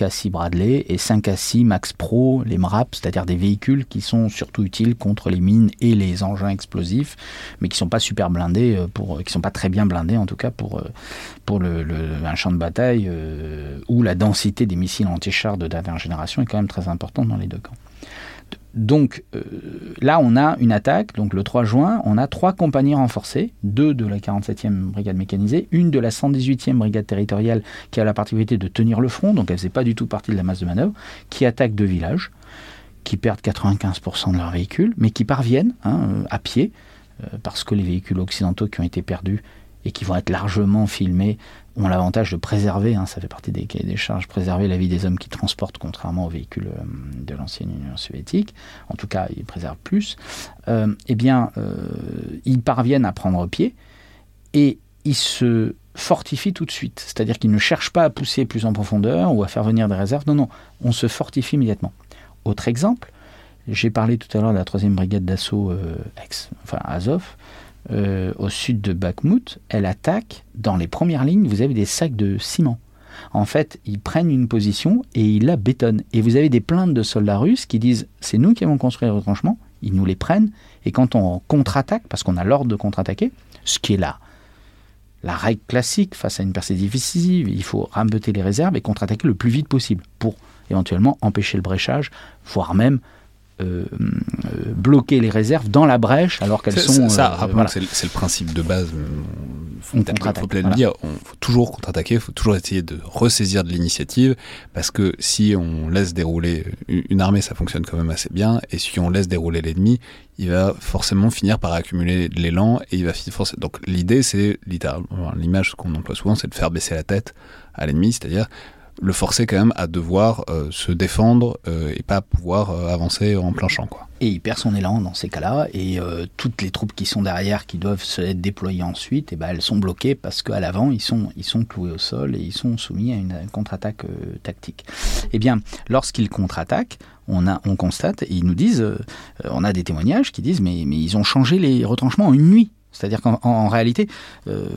euh, à 6 Bradley et 5 à 6 Max Pro, les MRAP, c'est-à-dire des véhicules qui sont surtout utiles contre les mines et les engins explosifs, mais qui sont pas super blindés, euh, pour, qui sont pas très bien blindés en tout cas pour, euh, pour le, un champ de bataille où la densité des missiles anti-chars de dernière génération est quand même très importante dans les deux camps. Donc euh, là, on a une attaque. Donc le 3 juin, on a trois compagnies renforcées, deux de la 47e brigade mécanisée, une de la 118e brigade territoriale qui a la particularité de tenir le front, donc elle faisait pas du tout partie de la masse de manœuvre, qui attaque deux villages, qui perdent 95% de leurs véhicules, mais qui parviennent hein, euh, à pied, euh, parce que les véhicules occidentaux qui ont été perdus et qui vont être largement filmés ont l'avantage de préserver, hein, ça fait partie des cahiers des charges, préserver la vie des hommes qui transportent, contrairement aux véhicules euh, de l'ancienne Union soviétique, en tout cas ils préservent plus, euh, eh bien euh, ils parviennent à prendre pied et ils se fortifient tout de suite. C'est-à-dire qu'ils ne cherchent pas à pousser plus en profondeur ou à faire venir des réserves, non, non, on se fortifie immédiatement. Autre exemple, j'ai parlé tout à l'heure de la troisième brigade d'assaut ex, enfin Azov, euh, au sud de Bakhmut, elle attaque dans les premières lignes, vous avez des sacs de ciment. En fait, ils prennent une position et ils la bétonnent. Et vous avez des plaintes de soldats russes qui disent c'est nous qui avons construit les retranchements, ils nous les prennent, et quand on contre-attaque, parce qu'on a l'ordre de contre-attaquer, ce qui est là, la règle classique face à une percée difficile, il faut rameuter les réserves et contre-attaquer le plus vite possible pour éventuellement empêcher le bréchage, voire même euh, euh, bloquer les réserves dans la brèche alors qu'elles sont. Ça, euh, c'est le principe de base. Il faut dire, on faut toujours contre-attaquer, il faut toujours essayer de ressaisir de l'initiative, parce que si on laisse dérouler une armée, ça fonctionne quand même assez bien, et si on laisse dérouler l'ennemi, il va forcément finir par accumuler de l'élan, et il va forcément... Donc l'idée, c'est littéralement, l'image qu'on emploie souvent, c'est de faire baisser la tête à l'ennemi, c'est-à-dire le forcer quand même à devoir euh, se défendre euh, et pas pouvoir euh, avancer en plein champ. Quoi. Et il perd son élan dans ces cas-là, et toutes les troupes qui sont derrière, qui doivent se être déployées ensuite, et eh ben, elles sont bloquées parce qu'à l'avant, ils sont, ils sont cloués au sol et ils sont soumis à une contre-attaque tactique. Eh bien, lorsqu'ils contre-attaquent, on, a, on constate, et ils nous disent, on a des témoignages qui disent, mais, mais ils ont changé les retranchements en une nuit. C'est-à-dire qu'en réalité, euh,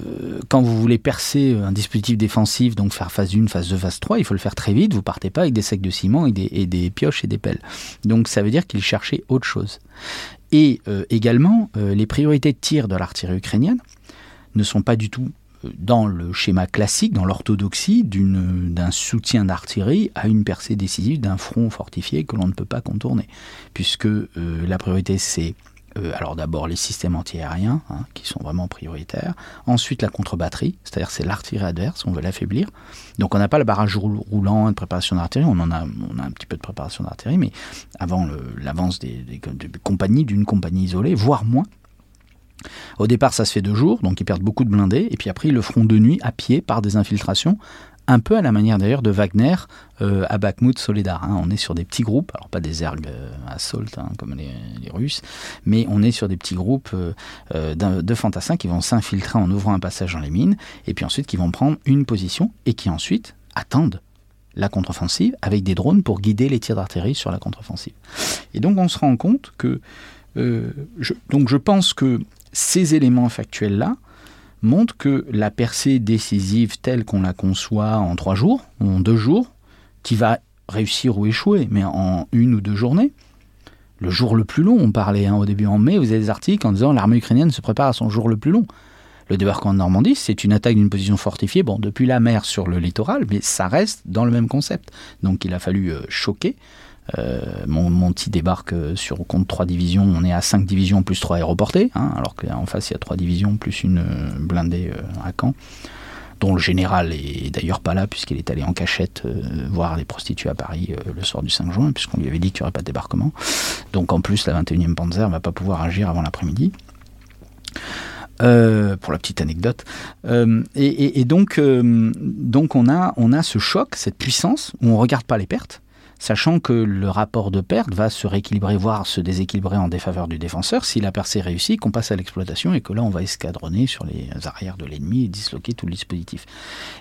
quand vous voulez percer un dispositif défensif, donc faire phase 1, phase 2, phase 3, il faut le faire très vite. Vous partez pas avec des sacs de ciment et des, pioches et des pelles. Donc ça veut dire qu'ils cherchaient autre chose. Et euh, également, euh, les priorités de tir de l'artillerie ukrainienne ne sont pas du tout dans le schéma classique, dans l'orthodoxie d'un soutien d'artillerie à une percée décisive d'un front fortifié que l'on ne peut pas contourner. Puisque la priorité, c'est euh, alors d'abord les systèmes antiaériens, hein, qui sont vraiment prioritaires. Ensuite la contre-batterie, c'est-à-dire c'est l'artillerie adverse, on veut l'affaiblir. Donc on n'a pas le barrage roulant de préparation d'artillerie, on en a, on a un petit peu de préparation d'artillerie, mais avant l'avance des, compagnies, d'une compagnie isolée, voire moins. Au départ, ça se fait deux jours, donc ils perdent beaucoup de blindés, et puis après, ils le feront de nuit à pied par des infiltrations un peu à la manière d'ailleurs de Wagner euh, à Bakhmut, Soledar. Hein. On est sur des petits groupes, alors pas des ergs euh, assault hein, comme les, Russes, mais on est sur des petits groupes euh, de fantassins qui vont s'infiltrer en ouvrant un passage dans les mines, et puis ensuite qui vont prendre une position et qui ensuite attendent la contre-offensive avec des drones pour guider les tirs d'artillerie sur la contre-offensive. Et donc on se rend compte que je, donc je pense que ces éléments factuels-là, montre que la percée décisive telle qu'on la conçoit en trois jours, ou en deux jours, qui va réussir ou échouer, mais en une ou deux journées, le jour le plus long, on parlait hein, au début en mai, vous avez des articles en disant l'armée ukrainienne se prépare à son jour le plus long. Le débarquement de Normandie, c'est une attaque d'une position fortifiée, bon, depuis la mer sur le littoral, mais ça reste dans le même concept. Donc il a fallu euh, choquer euh, mon Monty débarque euh, sur compte 3 divisions, on est à 5 divisions plus 3 aéroportés, hein, alors qu'en face il y a 3 divisions plus une euh, blindée à Caen, dont le général est d'ailleurs pas là puisqu'il est allé en cachette voir les prostituées à Paris le soir du 5 juin, puisqu'on lui avait dit qu'il n'y aurait pas de débarquement. Donc en plus la 21e Panzer ne va pas pouvoir agir avant l'après-midi. pour la petite anecdote. et, donc, donc on, a, on a ce choc, cette puissance, où on ne regarde pas les pertes, sachant que le rapport de perte va se rééquilibrer, voire se déséquilibrer en défaveur du défenseur si la percée réussit, qu'on passe à l'exploitation et que là on va escadronner sur les arrières de l'ennemi et disloquer tout le dispositif.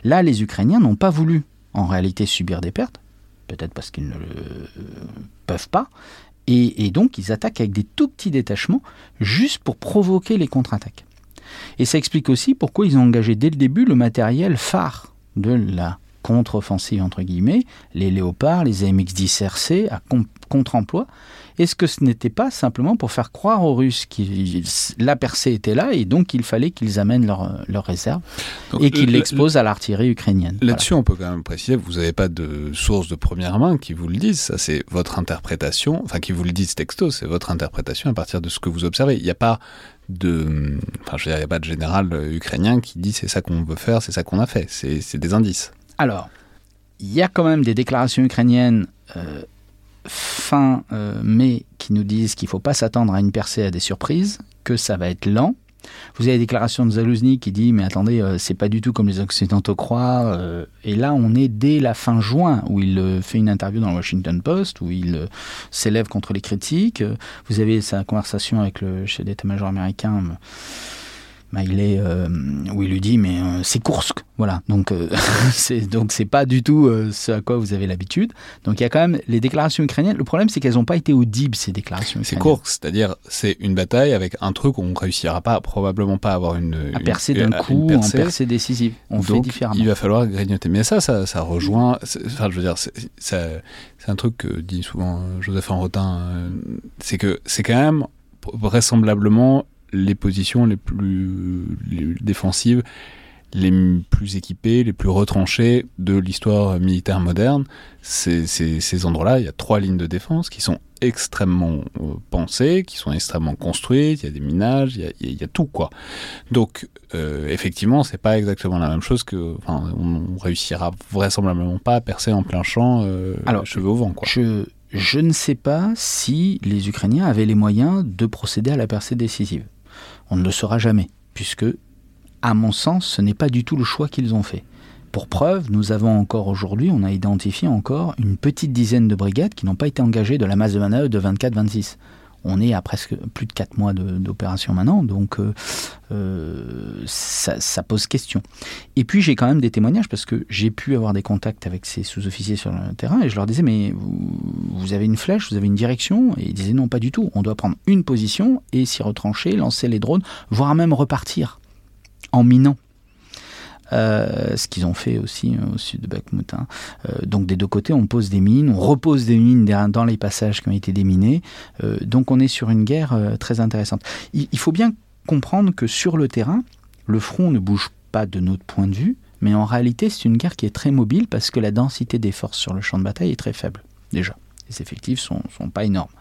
Là, les Ukrainiens n'ont pas voulu en réalité subir des pertes, peut-être parce qu'ils ne le peuvent pas, et, et donc ils attaquent avec des tout petits détachements juste pour provoquer les contre-attaques. Et ça explique aussi pourquoi ils ont engagé dès le début le matériel phare de la contre-offensive, entre guillemets, les léopards, les AMX-10 RC à contre-emploi. Est-ce que ce n'était pas simplement pour faire croire aux Russes que la percée était là et donc il fallait qu'ils amènent leurs leur réserves et qu'ils l'exposent à l'artillerie ukrainienne? Là-dessus, on peut quand même préciser, vous n'avez pas de source de première main qui vous le disent, ça c'est votre interprétation, enfin qui vous le disent texto, c'est votre interprétation à partir de ce que vous observez. Il n'y a pas de, enfin je veux dire, il n'y a pas de général ukrainien qui dit c'est ça qu'on veut faire, c'est ça qu'on a fait, c'est des indices. Alors, il y a quand même des déclarations ukrainiennes euh, fin euh, mai qui nous disent qu'il ne faut pas s'attendre à une percée à des surprises, que ça va être lent. Vous avez la déclaration de Zaluzny qui dit mais attendez, euh, c'est pas du tout comme les Occidentaux croient. et là, on est dès la fin juin où il fait une interview dans le Washington Post où il s'élève contre les critiques. Vous avez sa conversation avec le chef d'état-major américain. Euh, bah, il est euh, où il lui dit mais euh, c'est Kursk voilà donc euh, c'est donc c'est pas du tout ce à quoi vous avez l'habitude donc il y a quand même les déclarations ukrainiennes le problème c'est qu'elles n'ont pas été audibles ces déclarations C'est court, c'est-à-dire c'est une bataille avec un truc où on réussira pas, probablement pas à avoir une. à une- percer d'un une coup percée. en percée décisive on fait différemment Il va falloir grignoter. Mais ça, ça, ça rejoint. c'est- Enfin, je veux dire, c'est un truc que dit souvent Joseph Enrotin. C'est que c'est quand même vraisemblablement les positions les plus les défensives, les plus équipées, les plus retranchées de l'histoire militaire moderne. C'est- ces endroits-là, il y a trois lignes de défense qui sont extrêmement euh, pensées, qui sont extrêmement construites. Il y a des minages, il y a, il y a- il y a tout quoi. Donc euh, effectivement, c'est pas exactement la même chose que. Enfin, on, on réussira vraisemblablement pas à percer en plein champ, euh, Alors, cheveux au vent, quoi. Je, je ne sais pas si les Ukrainiens avaient les moyens de procéder à la percée décisive. On ne le saura jamais, puisque, à mon sens, ce n'est pas du tout le choix qu'ils ont fait. Pour preuve, nous avons encore aujourd'hui, on a identifié encore une petite dizaine de brigades qui n'ont pas été engagées de la masse de manœuvre de 24-26. On est à presque plus de 4 mois d'opération maintenant, donc euh, euh, ça, pose question. Et puis j'ai quand même des témoignages parce que j'ai pu avoir des contacts avec ces sous-officiers sur le terrain et je leur disais mais vous, avez une flèche, vous avez une direction et ils disaient non pas du tout, on doit prendre une position et s'y retrancher, lancer les drones, voire même repartir en minant. Euh, ce qu'ils ont fait aussi euh, au sud de Bakhmut. hein. Euh, donc des deux côtés, on pose des mines, on repose des mines dans les passages qui ont été déminés. Donc on est sur une guerre très intéressante. Il faut bien comprendre que sur le terrain, le front ne bouge pas de notre point de vue, mais en réalité c'est une guerre qui est très mobile parce que la densité des forces sur le champ de bataille est très faible déjà. Les effectifs sont, sont pas énormes.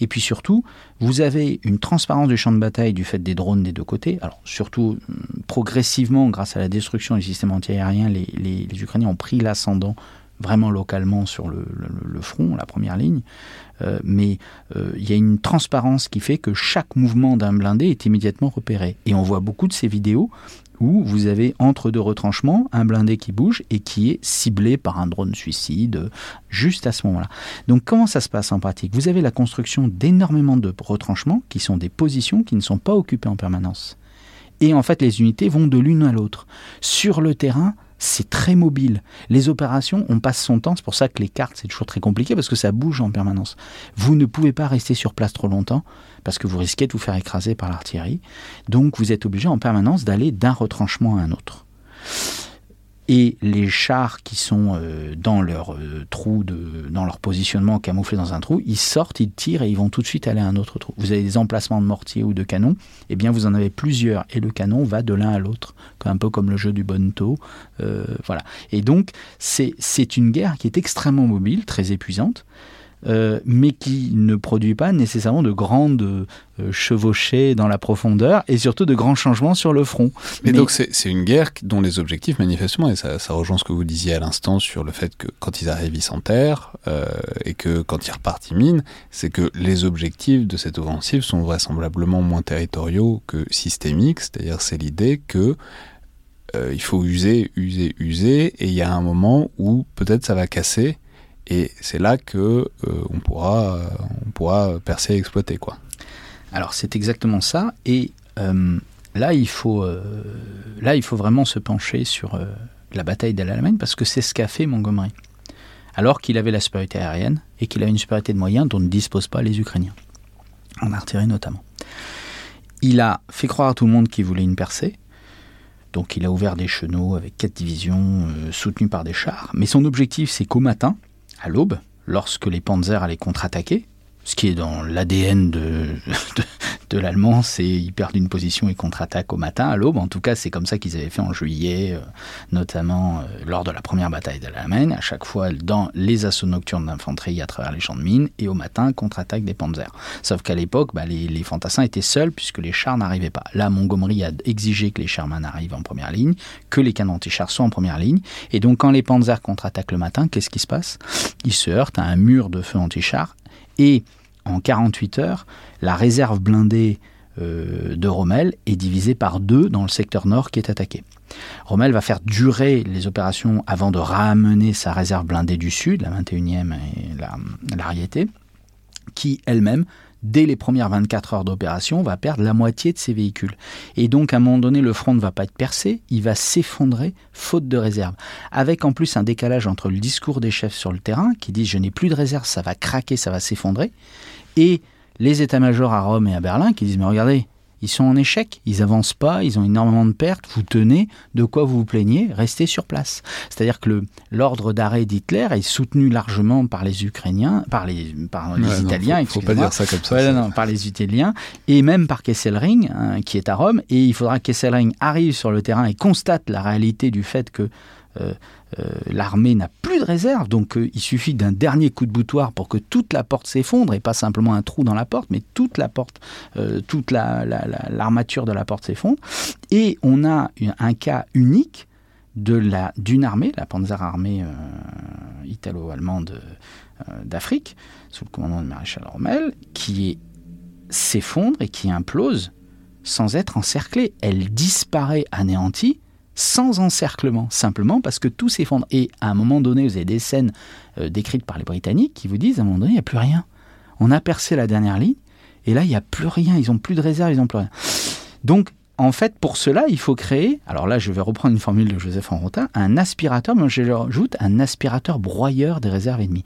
Et puis surtout, vous avez une transparence du champ de bataille du fait des drones des deux côtés. Alors surtout, hum, progressivement, grâce à la destruction du système antiaérien, les, les, Ukrainiens ont pris l'ascendant vraiment localement sur le- le front, la première ligne. Euh, mais euh, il y a une transparence qui fait que chaque mouvement d'un blindé est immédiatement repéré. Et on voit beaucoup de ces vidéos où vous avez entre deux retranchements un blindé qui bouge et qui est ciblé par un drone suicide euh, juste à ce moment-là. Donc comment ça se passe en pratique? Vous avez la construction d'énormément de retranchements qui sont des positions qui ne sont pas occupées en permanence. Et en fait, les unités vont de l'une à l'autre. Sur le terrain, c'est très mobile. Les opérations, on passe son temps, c'est pour ça que les cartes, c'est toujours très compliqué parce que ça bouge en permanence. Vous ne pouvez pas rester sur place trop longtemps parce que vous risquez de vous faire écraser par l'artillerie. Donc vous êtes obligé en permanence d'aller d'un retranchement à un autre. Et les chars qui sont euh, dans leur euh, trou, de, dans leur positionnement camouflé dans un trou, ils sortent, ils tirent et ils vont tout de suite aller à un autre trou. Vous avez des emplacements de mortier ou de canon, eh bien vous en avez plusieurs et le canon va de l'un à l'autre, un peu comme le jeu du bonneto. Euh, voilà. Et donc c'est une guerre qui est extrêmement mobile, très épuisante. Euh, mais qui ne produit pas nécessairement de grandes euh, chevauchées dans la profondeur et surtout de grands changements sur le front. Mais, donc c'est une guerre dont les objectifs, manifestement, et ça, ça rejoint ce que vous disiez à l'instant sur le fait que quand ils arrivent, ils s'enterrent, euh, et que quand ils repartent, ils minent, c'est que les objectifs de cette offensive sont vraisemblablement moins territoriaux que systémiques, c'est-à-dire c'est l'idée que euh, il faut user, user, user, et il y a un moment où peut-être ça va casser, et c'est là que euh, on pourra, euh, on pourra percer et exploiter, quoi. Alors c'est exactement ça. Et euh, là, il faut, là, il faut vraiment se pencher sur la bataille d'Al-Alamein parce que c'est ce qu'a fait Montgomery. Alors qu'il avait la supériorité aérienne et qu'il a une supériorité de moyens dont ne disposent pas les Ukrainiens, en artillerie notamment. Il a fait croire à tout le monde qu'il voulait une percée. Donc il a ouvert des chenaux avec quatre divisions soutenues par des chars. Mais son objectif, c'est qu'au matin, à l'aube, lorsque les panzers allaient contre-attaquer, ce qui est dans l'ADN de, de l'allemand, c'est ils perdent une position et contre-attaquent au matin, à l'aube. En tout cas, c'est comme ça qu'ils avaient fait en juillet, euh, notamment euh, lors de la première bataille d'Allemagne. À chaque fois, dans les assauts nocturnes d'infanterie à travers les champs de mines, et au matin, contre-attaque des panzers. Sauf qu'à l'époque, bah, les, les fantassins étaient seuls puisque les chars n'arrivaient pas. Là, Montgomery a exigé que les Sherman arrivent en première ligne, que les canons anti-chars soient en première ligne. Et donc, quand les panzers contre-attaquent le matin, qu'est-ce qui se passe? Ils se heurtent à un mur de feu anti-chars et en 48 heures, la réserve blindée de Rommel est divisé par deux dans le secteur nord qui est attaqué. Rommel va faire durer les opérations avant de ramener sa réserve blindée du sud, la 21e et l'Ariété, qui elle-même dès les premières 24 heures d'opération, va perdre la moitié de ses véhicules. Et donc, à un moment donné, le front ne va pas être percé, il va s'effondrer, faute de réserve. Avec en plus un décalage entre le discours des chefs sur le terrain, qui disent je n'ai plus de réserve, ça va craquer, ça va s'effondrer, et les états-majors à Rome et à Berlin qui disent mais regardez, ils sont en échec, ils avancent pas, ils ont énormément de pertes, vous tenez, de quoi vous vous plaignez, restez sur place. C'est-à-dire que l'ordre d'arrêt d'Hitler est soutenu largement par les Ukrainiens, par les, par les Italiens, il faut, faut pas dire ça comme ça. non, par les Italiens, et même par Kesselring, hein, qui est à Rome, et il faudra que Kesselring arrive sur le terrain et constate la réalité du fait que euh, euh, l'armée n'a plus de réserve, donc euh, il suffit d'un dernier coup de boutoir pour que toute la porte s'effondre, et pas simplement un trou dans la porte, mais toute la porte, toute l'armature de la porte s'effondre. Et on a un cas unique d'une armée, la Panzer Armée italo-allemande d'Afrique, sous le commandement de Maréchal Rommel, qui s'effondre et qui implose sans être encerclée. Elle disparaît anéantie sans encerclement, simplement parce que tout s'effondre. Et à un moment donné, vous avez des scènes euh, décrites par les Britanniques qui vous disent à un moment donné, il n'y a plus rien. On a percé la dernière ligne, et là, il n'y a plus rien. Ils n'ont plus de réserve, ils n'ont plus rien. Donc, en fait, pour cela, il faut créer, alors là, je vais reprendre une formule de Joseph Enrotin, un aspirateur, mais je rajoute un aspirateur broyeur des réserves ennemies.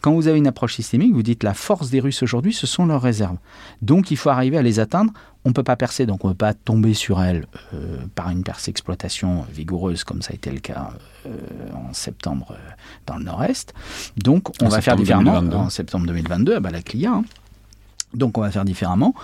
Quand vous avez une approche systémique, vous dites la force des Russes aujourd'hui, ce sont leurs réserves. Donc, il faut arriver à les atteindre. On ne peut pas percer, donc on ne peut pas tomber sur elles euh, par une perce exploitation vigoureuse, comme ça a été le cas euh, en septembre euh, dans le nord-est. Donc, on va faire différemment. En septembre 2022, à Balaklia. Hein. Donc on va faire différemment.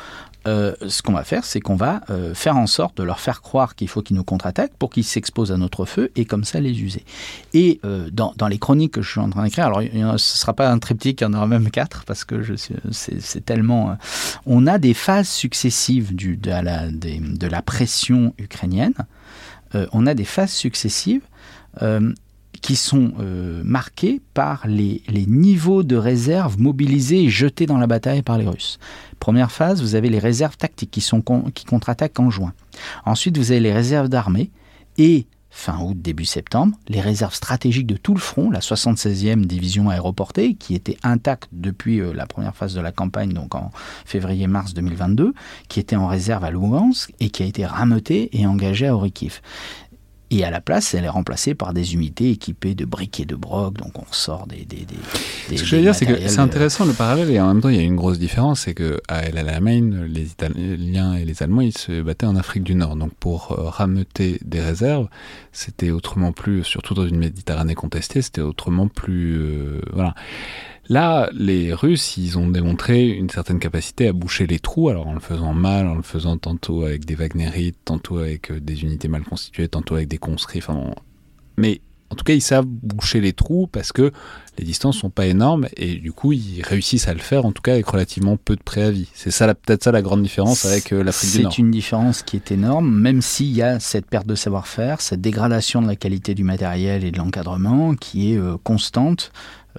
Euh, ce qu'on va faire, c'est qu'on va euh, faire en sorte de leur faire croire qu'il faut qu'ils nous contre-attaquent pour qu'ils s'exposent à notre feu et comme ça les user. Et euh, dans, les chroniques que je suis en train d'écrire, alors ce ne sera pas un triptyque, il y en aura même quatre parce que c'est tellement... on a des phases successives du, de, la, de, la, pression ukrainienne. on a des phases successives qui sont marquées par les, niveaux de réserve mobilisés et jetés dans la bataille par les Russes. Première phase, vous avez les réserves tactiques qui, sont qui contre-attaquent en juin. Ensuite, vous avez les réserves d'armée et fin août, début septembre, les réserves stratégiques de tout le front, la 76e division aéroportée, qui était intacte depuis euh, la première phase de la campagne, donc en février-mars 2022, qui était en réserve à Lugansk et qui a été rameutée et engagée à Orikiv. Et à la place, elle est remplacée par des unités équipées de briques et de broc, donc on sort des. des, des, Ce que je veux dire, c'est que c'est intéressant le parallèle, et en même temps, il y a une grosse différence, c'est que à El Alamein, les Italiens et les Allemands, ils se battaient en Afrique du Nord. Donc pour euh, rameuter des réserves, c'était autrement plus, surtout dans une Méditerranée contestée, c'était autrement plus. Euh, voilà. Là, les Russes, ils ont démontré une certaine capacité à boucher les trous, alors en le faisant mal, en le faisant tantôt avec des Wagnerites, tantôt avec euh, des unités mal constituées, tantôt avec des conscrits. Enfin, mais en tout cas, ils savent boucher les trous parce que les distances sont pas énormes et du coup, ils réussissent à le faire, en tout cas avec relativement peu de préavis. C'est ça, peut-être ça la grande différence avec euh, l'Afrique du Nord. C'est une différence qui est énorme, même s'il y a cette perte de savoir-faire, cette dégradation de la qualité du matériel et de l'encadrement qui est euh, constante.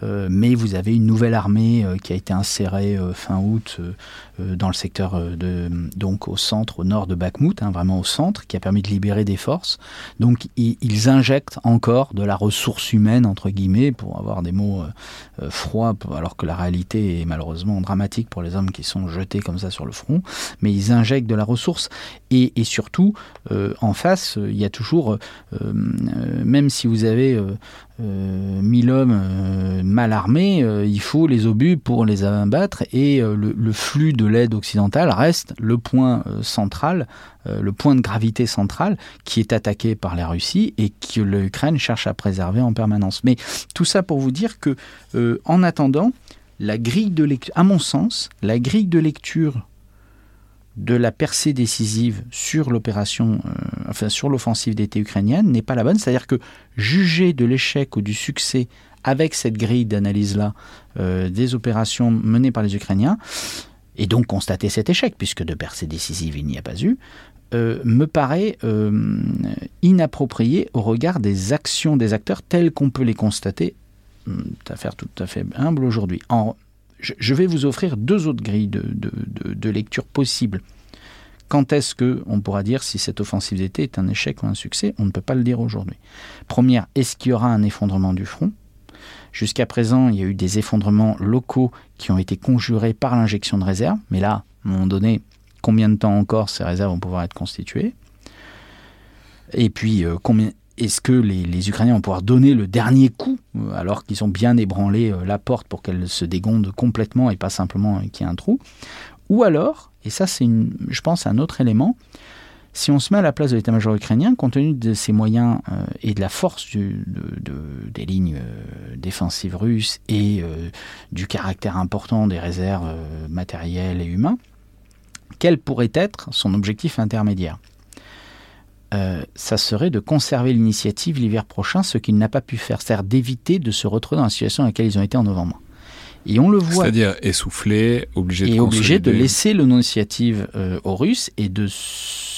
Euh, mais vous avez une nouvelle armée euh, qui a été insérée euh, fin août dans le secteur de donc au centre, au nord de Bakhmut, hein, vraiment au centre, qui a permis de libérer des forces. Donc ils, injectent encore de la ressource humaine entre guillemets pour avoir des mots froids, alors que la réalité est malheureusement dramatique pour les hommes qui sont jetés comme ça sur le front. Mais ils injectent de la ressource et, surtout en face, il y a toujours, même si vous avez 1000 hommes mal armés, euh, il faut les obus pour les abattre et euh, le, flux de l'aide occidentale reste le point euh, central, le point de gravité central qui est attaqué par la Russie et que l'Ukraine cherche à préserver en permanence. Mais tout ça pour vous dire que, en attendant, la grille de lecture, à mon sens, la grille de lecture de la percée décisive sur l'opération, enfin sur l'offensive d'été ukrainienne n'est pas la bonne. C'est-à-dire que juger de l'échec ou du succès avec cette grille d'analyse-là euh, des opérations menées par les Ukrainiens, et donc constater cet échec, puisque de percée décisive il n'y a pas eu, euh, me paraît euh, inapproprié au regard des actions des acteurs telles qu'on peut les constater, affaire tout à fait humble aujourd'hui. Je, vais vous offrir deux autres grilles de, lecture possibles Quand est-ce qu'on pourra dire si cette offensive d'été est un échec ou un succès? On ne peut pas le dire aujourd'hui. Première, est-ce qu'il y aura un effondrement du front? Jusqu'à présent, il y a eu des effondrements locaux qui ont été conjurés par l'injection de réserves, mais là, à un moment donné, combien de temps encore ces réserves vont pouvoir être constituées? Et puis, euh, combien, est-ce que les, Ukrainiens vont pouvoir donner le dernier coup euh, alors qu'ils ont bien ébranlé euh, la porte pour qu'elle se dégonde complètement et pas simplement qu'il y ait un trou? Ou alors, et ça c'est je pense un autre élément, si on se met à la place de l'état-major ukrainien, compte tenu de ses moyens euh, et de la force des lignes défensives russes et du caractère important des réserves matérielles et humains, quel pourrait être son objectif intermédiaire? Euh, ça serait de conserver l'initiative l'hiver prochain, ce qu'il n'a pas pu faire, c'est-à-dire d'éviter de se retrouver dans la situation dans laquelle ils ont été en novembre. Et on le voit. C'est-à-dire essoufflé, obligé de Et obligé de laisser l'initiative euh, aux Russes et de,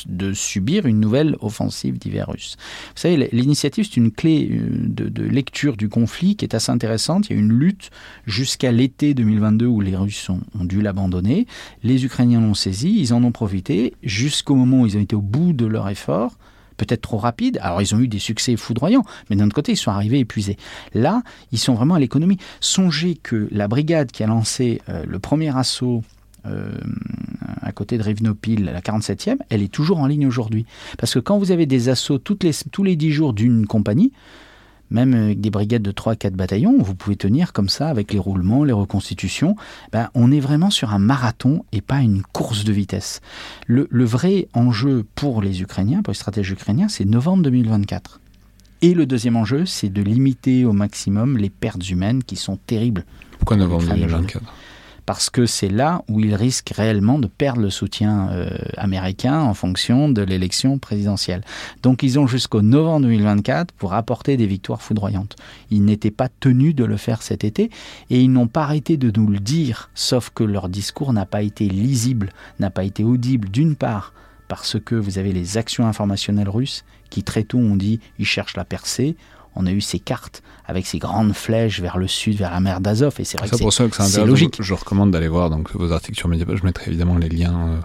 de subir une nouvelle offensive d'hiver russe. Vous savez, l'initiative, c'est une clé euh, de, lecture du conflit qui est assez intéressante. Il y a une lutte jusqu'à l'été 2022 où les Russes ont, ont dû l'abandonner. Les Ukrainiens l'ont saisi, ils en ont profité jusqu'au moment où ils ont été au bout de leur effort peut-être trop rapide. Alors ils ont eu des succès foudroyants, mais d'un autre côté, ils sont arrivés épuisés. Là, ils sont vraiment à l'économie. Songez que la brigade qui a lancé euh, le premier assaut euh, à côté de Rivnopil, la 47e, elle est toujours en ligne aujourd'hui. Parce que quand vous avez des assauts tous les 10 jours d'une compagnie, même avec des brigades de 3-4 bataillons, vous pouvez tenir comme ça avec les roulements, les reconstitutions. Ben, on est vraiment sur un marathon et pas une course de vitesse. Le, vrai enjeu pour les Ukrainiens, pour les stratèges ukrainiens, c'est novembre 2024. Et le deuxième enjeu, c'est de limiter au maximum les pertes humaines qui sont terribles. Pourquoi novembre 2024 parce que c'est là où ils risquent réellement de perdre le soutien euh, américain en fonction de l'élection présidentielle. Donc ils ont jusqu'au novembre 2024 pour apporter des victoires foudroyantes. Ils n'étaient pas tenus de le faire cet été et ils n'ont pas arrêté de nous le dire, sauf que leur discours n'a pas été lisible, n'a pas été audible d'une part parce que vous avez les actions informationnelles russes qui très tôt ont dit ils cherchent la percée, on a eu ces cartes avec ces grandes flèches vers le sud, vers la mer d'Azov. Et c'est vrai que c'est logique. Je, recommande d'aller voir donc, vos articles sur Mediapart. Je mettrai évidemment les liens euh,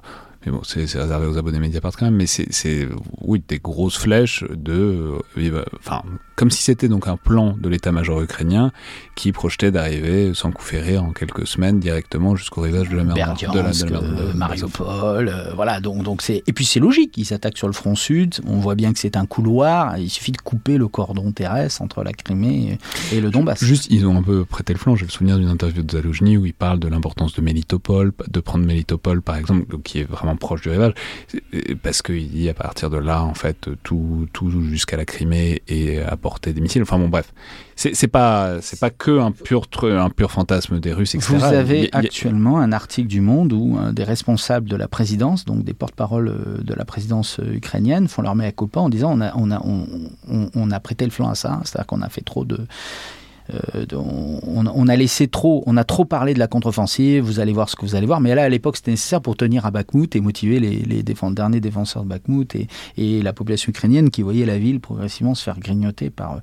mais bon, c'est réservé aux abonnés Mediapart quand même, mais c'est, oui, des grosses flèches de, euh, enfin, comme si c'était donc un plan de l'état-major ukrainien qui projetait d'arriver sans coup ferré en quelques semaines directement jusqu'au rivage de la mer de, la, de, Mariupol, euh, voilà, donc, donc c'est, et puis c'est logique, ils s'attaquent sur le front sud, on voit bien que c'est un couloir, il suffit de couper le cordon terrestre entre la Crimée et, le Donbass. Juste, ils ont un peu prêté le flanc, j'ai le souvenir d'une interview de Zaloujny où il parle de l'importance de Melitopol, de prendre Melitopol par exemple, qui est vraiment proche du rivage, parce qu'il dit à partir de là, en fait, tout, tout jusqu'à la Crimée est à portée des missiles. Enfin bon, bref, c'est pas c'est pas que un pur un pur fantasme des Russes, etc. Vous avez actuellement un article du Monde où euh, des responsables de la présidence, donc des porte-parole euh, de la présidence euh, ukrainienne, font leur mea culpa en disant on a on a on, on a prêté le flanc à ça, c'est-à-dire qu'on a fait trop de euh, on, a laissé trop, on a trop parlé de la contre-offensive, vous allez voir ce que vous allez voir, mais là à l'époque c'était nécessaire pour tenir à Bakhmut et motiver les, derniers défenseurs de Bakhmut et, la population ukrainienne qui voyait la ville progressivement se faire grignoter par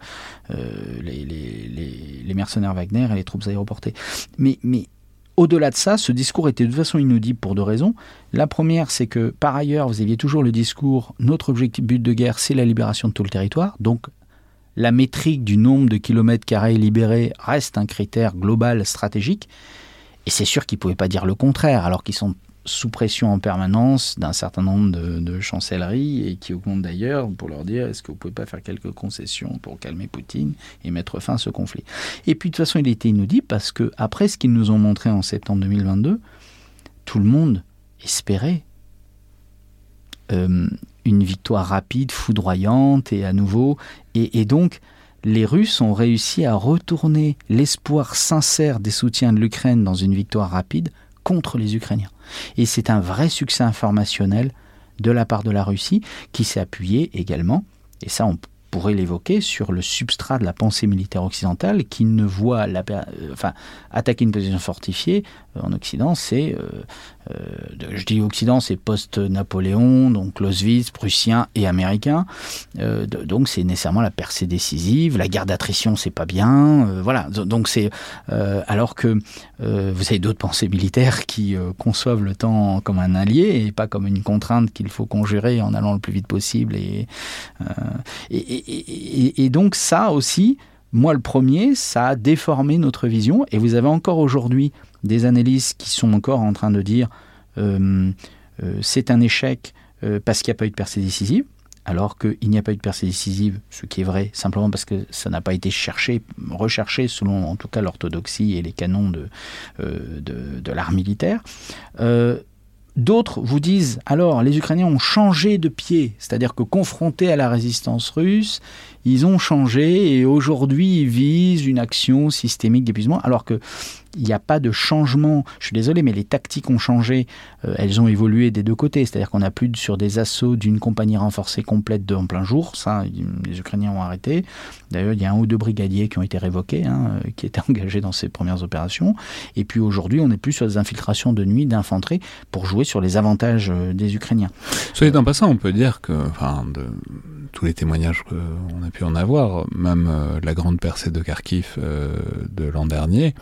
euh, les, mercenaires Wagner et les troupes aéroportées. Mais, mais au-delà de ça, ce discours était de toute façon inaudible pour deux raisons. La première, c'est que par ailleurs, vous aviez toujours le discours notre objectif but de guerre, c'est la libération de tout le territoire. Donc la métrique du nombre de kilomètres carrés libérés reste un critère global stratégique. Et c'est sûr qu'ils ne pouvaient pas dire le contraire, alors qu'ils sont sous pression en permanence d'un certain nombre de, chancelleries et qui augmentent d'ailleurs pour leur dire est-ce que vous pouvez pas faire quelques concessions pour calmer Poutine et mettre fin à ce conflit? Et puis de toute façon, il était inaudible parce que après ce qu'ils nous ont montré en septembre 2022, tout le monde espérait euh, une victoire rapide, foudroyante et à nouveau. Et, donc, les Russes ont réussi à retourner l'espoir sincère des soutiens de l'Ukraine dans une victoire rapide contre les Ukrainiens. Et c'est un vrai succès informationnel de la part de la Russie qui s'est appuyé également, et ça on pourrait l'évoquer, sur le substrat de la pensée militaire occidentale qui ne voit la, euh, enfin, attaquer une position fortifiée en Occident, c'est euh, je dis Occident, c'est post-Napoléon, donc Clausewitz, prussien et américain. Euh, donc c'est nécessairement la percée décisive. La guerre d'attrition, c'est pas bien. Euh, voilà. Donc c'est alors que vous avez d'autres pensées militaires qui conçoivent le temps comme un allié et pas comme une contrainte qu'il faut conjurer en allant le plus vite possible. Et donc ça aussi, moi le premier, ça a déformé notre vision. Et vous avez encore aujourd'hui des analystes qui sont encore en train de dire euh, euh, c'est un échec euh, parce qu'il n'y a pas eu de percée décisive, alors qu'il n'y a pas eu de percée décisive, ce qui est vrai simplement parce que ça n'a pas été cherché, recherché selon en tout cas l'orthodoxie et les canons de, de, de l'art militaire. D'autres vous disent alors les Ukrainiens ont changé de pied, c'est-à-dire que confrontés à la résistance russe, ils ont changé et aujourd'hui ils visent une action systémique d'épuisement, alors que il n'y a pas de changement. Je suis désolé, mais les tactiques ont changé. Euh, elles ont évolué des deux côtés. C'est-à-dire qu'on n'a plus sur des assauts d'une compagnie renforcée complète en plein jour. Ça, les Ukrainiens ont arrêté. D'ailleurs, il y a un ou deux brigadiers qui ont été révoqués, hein, euh, qui étaient engagés dans ces premières opérations. Et puis aujourd'hui, on n'est plus sur des infiltrations de nuit d'infanterie pour jouer sur les avantages euh, des Ukrainiens. Soit étant passant, on peut dire que, tous les témoignages qu'on a pu en avoir, même la grande percée de Kharkiv de l'an dernier,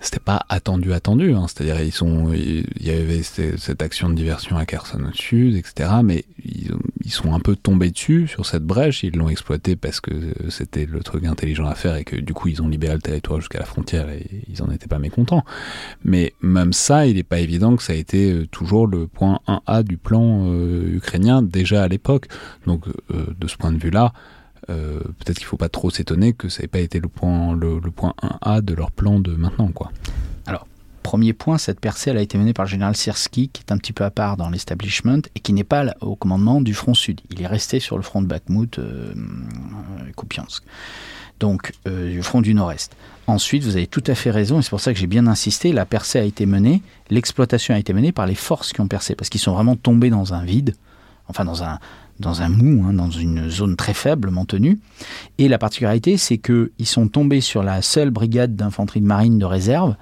c'était pas attendu attendu hein. c'est-à-dire ils il y avait cette action de diversion à Kherson au etc mais ils, ils, sont un peu tombés dessus sur cette brèche. Ils l'ont exploité parce que c'était le truc intelligent à faire et que du coup ils ont libéré le territoire jusqu'à la frontière et ils en étaient pas mécontents. Mais même ça il n'est pas évident que ça a été euh, toujours le point 1A du plan euh, ukrainien déjà à l'époque. Donc euh, de ce point de vue là euh, peut-être qu'il ne faut pas trop s'étonner que ça n'ait pas été le point, le, point 1A de leur plan de maintenant. Quoi. Alors, premier point, cette percée elle a été menée par le général Sirski, qui est un petit peu à part dans l'establishment et qui n'est pas au commandement du front sud. Il est resté sur le front de Bakhmut, euh, Kupiansk. Donc, euh, du front du nord-est. Ensuite, vous avez tout à fait raison, et c'est pour ça que j'ai bien insisté, la percée a été menée, l'exploitation a été menée par les forces qui ont percé, parce qu'ils sont vraiment tombés dans un vide, enfin dans un, dans un mou, hein, dans une zone très faiblement tenue. Et la particularité, c'est qu'ils sont tombés sur la seule brigade d'infanterie de marine de réserve.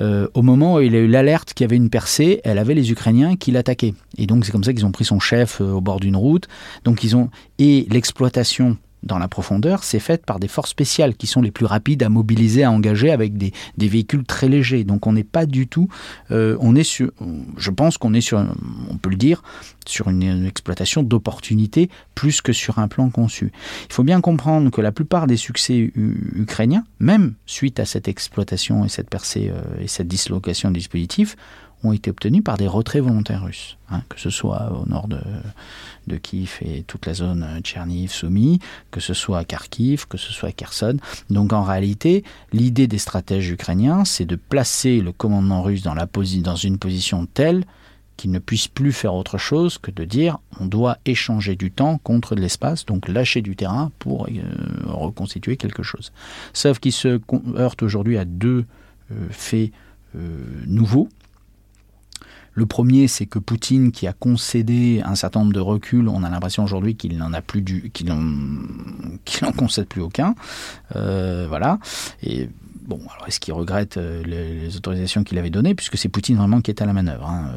Euh, au moment où il a eu l'alerte qu'il y avait une percée, elle avait les Ukrainiens qui l'attaquaient. Et donc c'est comme ça qu'ils ont pris son chef euh, au bord d'une route. Donc ils ont et l'exploitation dans la profondeur, c'est faite par des forces spéciales qui sont les plus rapides à mobiliser, à engager avec des, véhicules très légers. Donc on n'est pas du tout, euh, on est sur, je pense qu'on est sur, on peut le dire, sur une, exploitation d'opportunités plus que sur un plan conçu. Il faut bien comprendre que la plupart des succès ukrainiens, même suite à cette exploitation et cette percée euh, et cette dislocation du dispositif, ont été obtenus par des retraits volontaires russes, hein, que ce soit au nord de, de Kiev et toute la zone Tcherniv soumis, que ce soit à Kharkiv, que ce soit à Kherson. Donc en réalité, l'idée des stratèges ukrainiens, c'est de placer le commandement russe dans, une position telle qu'il ne puisse plus faire autre chose que de dire on doit échanger du temps contre de l'espace, donc lâcher du terrain pour euh, reconstituer quelque chose. Sauf qu'il se heurte aujourd'hui à deux euh, faits euh, nouveaux. Le premier, c'est que Poutine, qui a concédé un certain nombre de reculs, on a l'impression aujourd'hui qu'il n'en a plus du, qu'il n'en concède plus aucun. Euh, voilà. Bon, alors est-ce qu'il regrette euh, les, autorisations qu'il avait données, puisque c'est Poutine vraiment qui est à la manœuvre. Hein.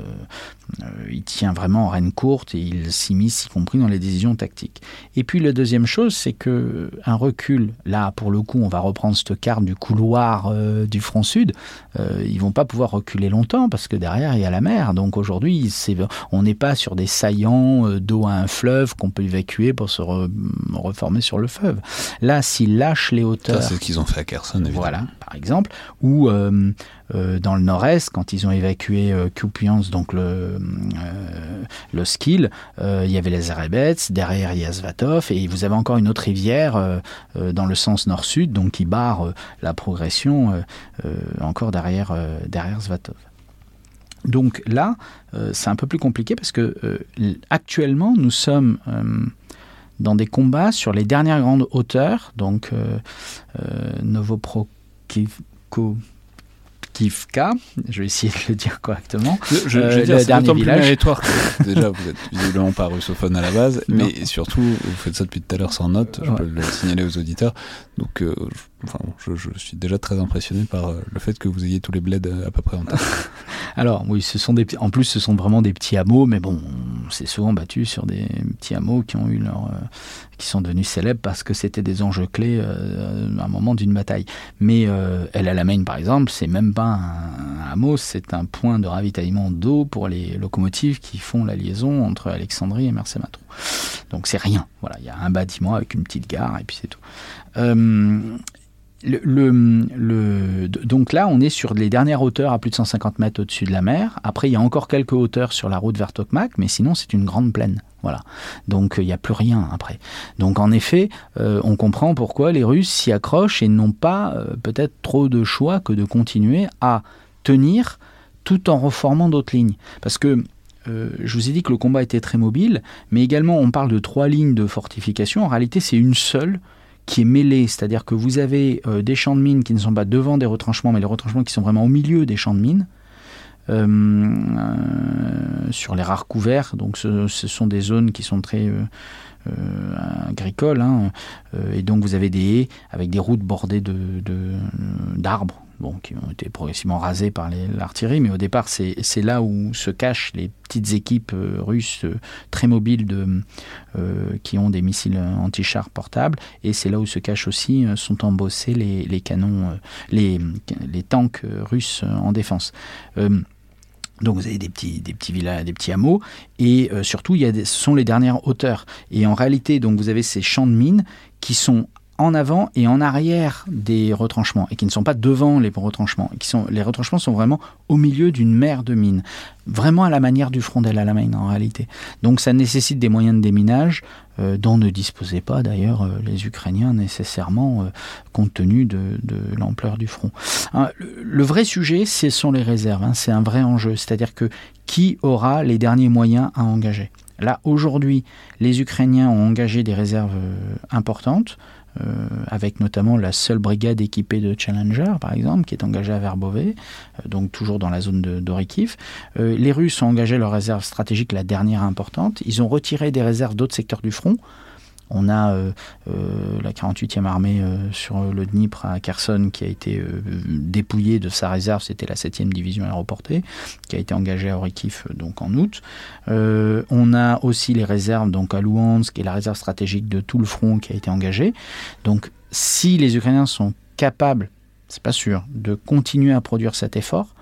Euh, il tient vraiment en reine courte et il s'immisce y compris dans les décisions tactiques. Et puis la deuxième chose, c'est que un recul, là pour le coup, on va reprendre cette carte du couloir du front sud. ils vont pas pouvoir reculer longtemps parce que derrière il y a la mer. Donc aujourd'hui, on n'est pas sur des saillants euh, d'eau à un fleuve qu'on peut évacuer pour se reformer sur le fleuve. Là, s'ils lâchent les hauteurs... c'est ce qu'ils ont fait à Kherson, évidemment. Voilà, par exemple. Ou euh, euh, dans le nord-est, quand ils ont évacué Kupiansk, donc le, le Skil, il y avait les Arebets, derrière il y a Svatov, et vous avez encore une autre rivière dans le sens nord-sud, donc qui barre la progression encore derrière, derrière Svatov. Donc là, euh, c'est un peu plus compliqué parce que euh, actuellement, nous sommes euh, dans des combats sur les dernières grandes hauteurs, donc Kivka, je vais essayer de le dire correctement. Je, je, Euh, je le c'est plus déjà vous êtes visiblement pas russophone à la base, Non. mais surtout vous faites ça depuis tout à l'heure sans note, je Ouais. peux le signaler aux auditeurs. Donc euh, je, enfin, je, suis déjà très impressionné par euh, le fait que vous ayez tous les bleds euh, à peu près en tête. Alors oui, ce sont des en plus ce sont vraiment des petits hameaux, mais bon, on s'est souvent battu sur des petits hameaux qui ont eu leur, qui sont devenus célèbres parce que c'était des enjeux clés à un moment d'une bataille. Mais El Alamein par exemple, c'est même pas un, un hameau, c'est un point de ravitaillement d'eau pour les locomotives qui font la liaison entre Alexandrie et Mersematron. Donc c'est rien. Voilà, il y a un bâtiment avec une petite gare et puis c'est tout. Euh, le, le- le- donc là, on est sur les dernières hauteurs à plus de 150 mètres au-dessus de la mer. Après, il y a encore quelques hauteurs sur la route vers Tokmak, mais sinon, c'est une grande plaine. Voilà. Donc, euh, il n'y a plus rien après. Donc, en effet, euh, on comprend pourquoi les Russes s'y accrochent et n'ont pas peut-être trop de choix que de continuer à tenir tout en reformant d'autres lignes. Parce que je vous ai dit que le combat était très mobile, mais également on parle de trois lignes de fortification. En réalité, c'est une seule qui est mêlée, c'est-à-dire que vous avez euh, des champs de mines qui ne sont pas devant des retranchements, mais les retranchements qui sont vraiment au milieu des champs de mines. Euh, sur les rares couverts, donc ce, sont des zones qui sont très euh, agricoles, hein. Et donc vous avez des haies avec des routes bordées d'arbres, qui ont été progressivement rasés par l'artillerie, mais au départ c'est, là où se cachent les petites équipes euh, russes euh, très mobiles euh, qui ont des missiles anti-chars portables, et c'est là où se cachent aussi, sont embossés les, canons, les, tanks russes en défense. Donc vous avez des petits, des villages, des petits hameaux, et surtout ce sont les dernières hauteurs. Et en réalité, donc vous avez ces champs de mines qui sont en avant et en arrière des retranchements et qui ne sont pas devant les retranchements. Et qui sont, les retranchements sont vraiment au milieu d'une mer de mines, vraiment à la manière du front d'El Alamein en réalité. Donc ça nécessite des moyens de déminage euh, dont ne disposaient pas d'ailleurs euh, les Ukrainiens nécessairement euh, compte tenu de, l'ampleur du front. Hein, le, vrai sujet, ce sont les réserves. hein, c'est un vrai enjeu, c'est-à-dire que qui aura les derniers moyens à engager? Là, aujourd'hui, les Ukrainiens ont engagé des réserves importantes, euh, avec notamment la seule brigade équipée de Challenger, par exemple, qui est engagée à Verbové, euh, donc toujours dans la zone de d'Orikiv. Euh, les Russes ont engagé leurs réserves stratégiques, la dernière importante. Ils ont retiré des réserves d'autres secteurs du front. On a euh, euh, la 48e armée euh, sur le Dnipre à Kherson qui a été dépouillée de sa réserve, c'était la 7e division aéroportée, qui a été engagée à Orikiv euh, donc en août. On a aussi les réserves donc à Luhansk et la réserve stratégique de tout le front qui a été engagée. Donc si les Ukrainiens sont capables, c'est pas sûr, de continuer à produire cet effort,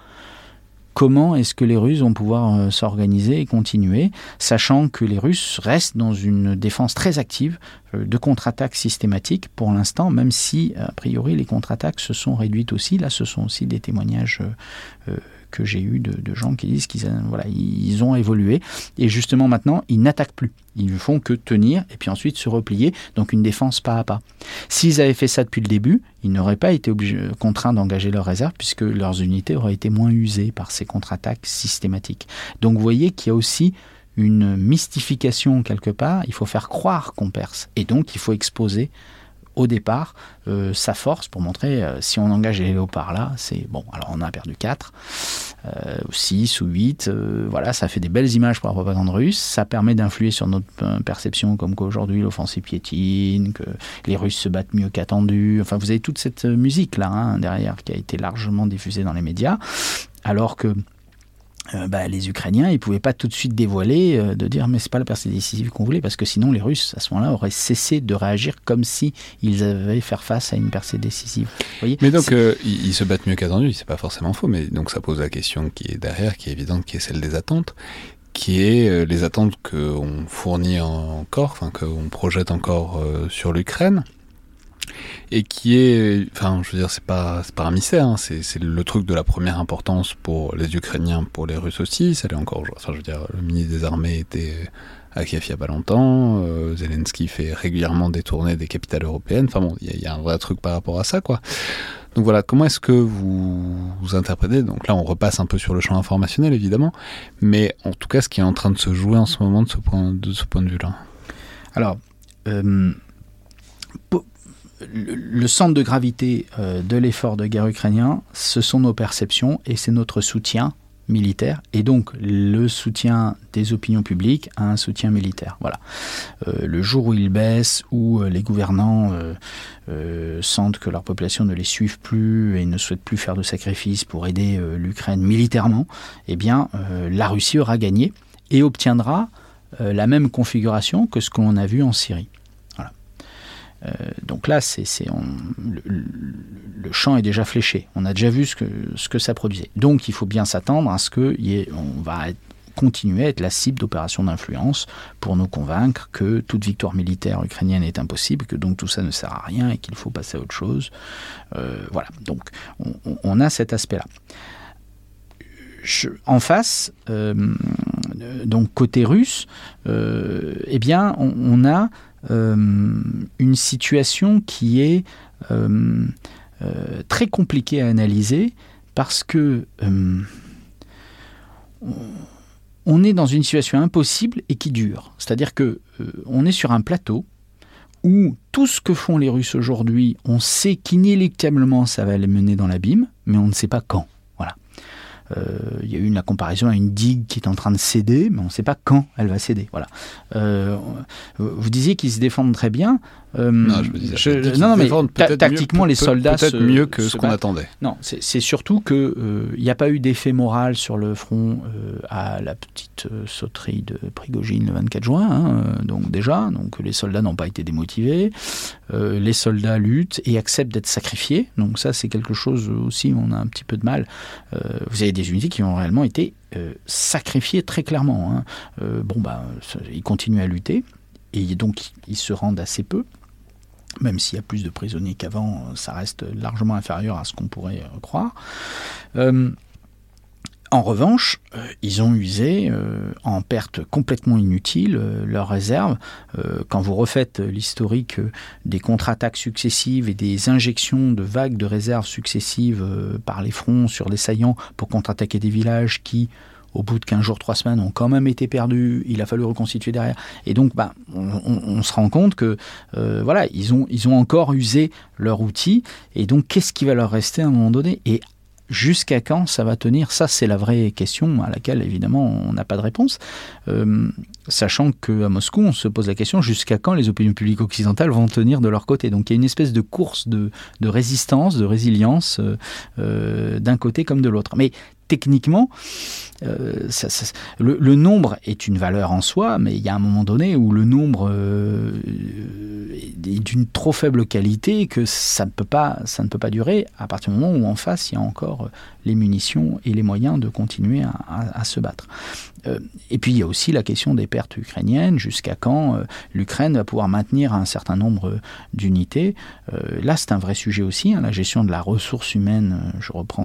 comment est-ce que les Russes vont pouvoir euh, s'organiser et continuer, sachant que les Russes restent dans une défense très active euh, de contre-attaques systématiques pour l'instant, même si a priori les contre-attaques se sont réduites aussi. Là, ce sont aussi des témoignages euh, que j'ai eu de, gens qui disent qu'ils euh, voilà, ils ont évolué et justement maintenant ils n'attaquent plus. Ils ne font que tenir et puis ensuite se replier, donc une défense pas à pas. S'ils avaient fait ça depuis le début, ils n'auraient pas été obligés, contraints d'engager leurs réserves puisque leurs unités auraient été moins usées par ces contre-attaques systématiques. Donc vous voyez qu'il y a aussi une mystification quelque part, il faut faire croire qu'on perce et donc il faut exposer au départ euh, sa force pour montrer euh, si on engage les léopards là, c'est bon. Alors on a perdu 4, euh, ou 6 ou 8, euh, voilà, ça fait des belles images pour la propagande russe, ça permet d'influer sur notre perception comme qu'aujourd'hui l'offensive piétine, que les Russes se battent mieux qu'attendu, enfin vous avez toute cette musique là hein, derrière qui a été largement diffusée dans les médias, alors que euh, bah, les Ukrainiens, ils pouvaient pas tout de suite dévoiler, euh, de dire mais c'est pas la percée décisive qu'on voulait, parce que sinon les Russes à ce moment-là auraient cessé de réagir comme si ils avaient faire face à une percée décisive. Vous voyez Mais donc, euh, ils, ils se battent mieux qu'attendu, c'est pas forcément faux, mais donc ça pose la question qui est derrière, qui est évidente, qui est celle des attentes, qui est euh, les attentes qu'on fournit encore, enfin qu'on projette encore euh, sur l'Ukraine, et qui est, enfin, je veux dire, c'est pas, c'est pas un mystère, hein, c'est, le truc de la première importance pour les Ukrainiens, pour les Russes aussi, ça l'est encore, enfin, je veux dire, le ministre des Armées était à Kiev il y a pas longtemps, euh, Zelensky fait régulièrement des tournées des capitales européennes, enfin bon, il y, a- un vrai truc par rapport à ça, quoi. Donc voilà, comment est-ce que vous, vous interprétez? Donc là, on repasse un peu sur le champ informationnel, évidemment, mais en tout cas, ce qui est en train de se jouer en ce moment de ce point de, vue-là. Alors, euh, le, centre de gravité de l'effort de guerre ukrainien, ce sont nos perceptions et c'est notre soutien militaire et donc le soutien des opinions publiques à un soutien militaire. Voilà. Euh, le jour où il baisse, où euh, les gouvernants euh, sentent que leur population ne les suive plus et ne souhaite plus faire de sacrifices pour aider l'Ukraine militairement, eh bien la Russie aura gagné et obtiendra la même configuration que ce qu'on a vu en Syrie. Euh, donc là, le, champ est déjà fléché. On a déjà vu ce que, ça produisait. Donc il faut bien s'attendre à ce qu'on va continuer à être la cible d'opérations d'influence pour nous convaincre que toute victoire militaire ukrainienne est impossible, que donc tout ça ne sert à rien et qu'il faut passer à autre chose. Euh, voilà, donc on, a cet aspect-là. en face, euh, côté russe, eh bien, on a une situation qui est euh, euh, très compliquée à analyser parce que on est dans une situation impossible et qui dure. C'est-à-dire que on est sur un plateau où tout ce que font les Russes aujourd'hui, on sait qu'inéluctablement ça va les mener dans l'abîme, mais on ne sait pas quand. Euh, il y a eu une comparaison à une digue qui est en train de céder, mais on ne sait pas quand elle va céder. Voilà. Euh, vous disiez qu'ils se défendent très bien. Euh, non, je me disais. non, mais tactiquement, les soldats peut-être mieux que ce qu'on attendait. Non, c'est surtout que il n'y a pas eu d'effet moral sur le front à la petite sauterie de Prigogine le 24 juin. Hein, donc déjà, donc les soldats n'ont pas été démotivés. les soldats luttent et acceptent d'être sacrifiés. Donc ça, c'est quelque chose aussi. On a un petit peu de mal. vous avez des unités qui ont réellement été sacrifiées très clairement. Hein. bon, bah, ils continuent à lutter et donc ils se rendent assez peu même s'il y a plus de prisonniers qu'avant, ça reste largement inférieur à ce qu'on pourrait euh, croire. Euh, en revanche, euh, ils ont usé en perte complètement inutile leurs réserves. quand vous refaites l'historique des contre-attaques successives et des injections de vagues de réserves successives par les fronts sur les saillants pour contre-attaquer des villages qui, au bout de 15 jours, 3 semaines, ont quand même été perdus. Il a fallu reconstituer derrière. Et donc, bah, on, se rend compte que, euh, voilà, ils ont, encore usé leur outil. Et donc, qu'est-ce qui va leur rester à un moment donné? Jusqu'à quand ça va tenir? Ça, c'est la vraie question à laquelle, évidemment, on n'a pas de réponse. Euh, sachant qu'à Moscou, on se pose la question jusqu'à quand les opinions publiques occidentales vont tenir de leur côté? Donc il y a une espèce de course de, résistance, de résilience euh, d'un côté comme de l'autre. Techniquement, euh, le, nombre est une valeur en soi, mais il y a un moment donné où le nombre euh, est d'une trop faible qualité que ça ne, peut pas, ça ne peut pas durer à partir du moment où en face il y a encore les munitions et les moyens de continuer à, se battre. Euh, et puis il y a aussi la question des pertes ukrainiennes, jusqu'à quand l'Ukraine va pouvoir maintenir un certain nombre d'unités? là c'est un vrai sujet aussi, hein, la gestion de la ressource humaine, je reprends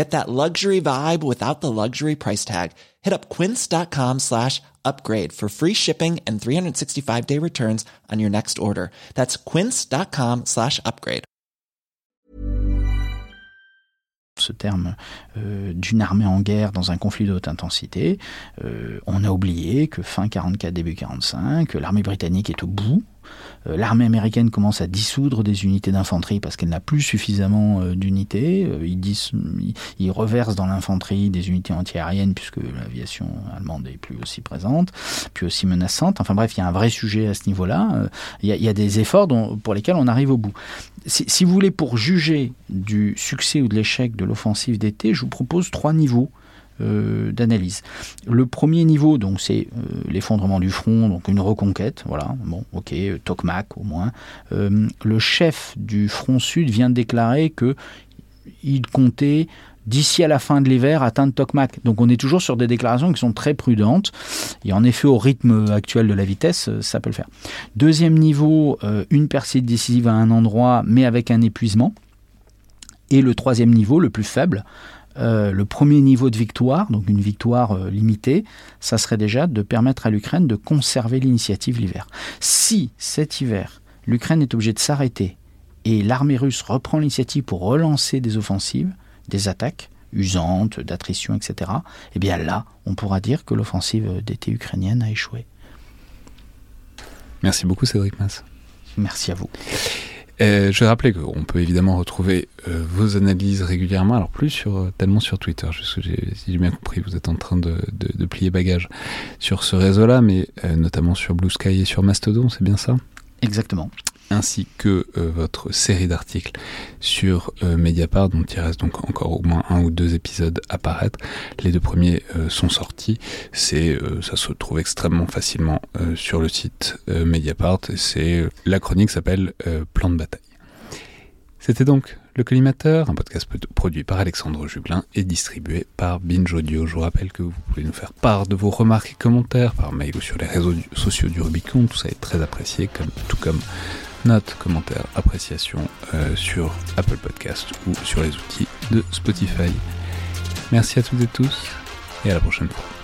Get that luxury vibe without the luxury price tag. Hit up quince.com slash upgrade for free shipping and 365 day returns on your next order. That's quince.com slash upgrade. Ce terme euh, d'une armée en guerre dans un conflit de haute intensité, euh, on a oublié que fin 44, début 45, l'armée britannique est au bout l'armée américaine commence à dissoudre des unités d'infanterie parce qu'elle n'a plus suffisamment euh, d'unités. Euh, ils, ils, reversent dans l'infanterie des unités antiaériennes puisque l'aviation allemande est plus aussi présente, plus aussi menaçante. Enfin bref, il y a un vrai sujet à ce niveau-là. Il y, a, des efforts pour lesquels on arrive au bout. si vous voulez, pour juger du succès ou de l'échec de l'offensive d'été, je vous propose trois niveaux euh, d'analyse. Le premier niveau, donc, c'est euh, l'effondrement du front, donc une reconquête. Voilà, bon, ok, euh, Tokmak au moins. le chef du front sud vient de déclarer que il comptait d'ici à la fin de l'hiver atteindre Tokmak. Donc on est toujours sur des déclarations qui sont très prudentes. Et en effet, au rythme actuel de la vitesse, ça peut le faire. Deuxième niveau, une percée décisive à un endroit, mais avec un épuisement. Et le troisième niveau, le plus faible, euh, le premier niveau de victoire, donc une victoire euh, limitée, ça serait déjà de permettre à l'Ukraine de conserver l'initiative l'hiver. Si cet hiver, l'Ukraine est obligée de s'arrêter et l'armée russe reprend l'initiative pour relancer des offensives, des attaques usantes, d'attrition, etc., eh bien là, on pourra dire que l'offensive d'été ukrainienne a échoué. Merci beaucoup Cédric Mass. Merci à vous. Euh, je vais rappeler qu'on peut évidemment retrouver euh, vos analyses régulièrement, alors plus sur euh, tellement sur Twitter, que si j'ai bien compris, vous êtes en train de, de plier bagage sur ce réseau-là, mais notamment sur Blue Sky et sur Mastodon, c'est bien ça? Exactement ainsi que euh, votre série d'articles sur euh, Mediapart, dont il reste donc encore au moins un ou deux épisodes à paraître. Les deux premiers euh, sont sortis. C'est, ça se trouve extrêmement facilement sur le site Mediapart. C'est la chronique s'appelle Plan de bataille. C'était donc Le Collimateur, un podcast produit par Alexandre Jublin et distribué par Binge Audio. Je vous rappelle que vous pouvez nous faire part de vos remarques et commentaires par mail ou sur les réseaux sociaux du Rubicon. Tout ça est très apprécié, comme, tout comme notes, commentaires, appréciations euh, sur Apple Podcast ou sur les outils de Spotify. Merci à toutes et tous et à la prochaine fois.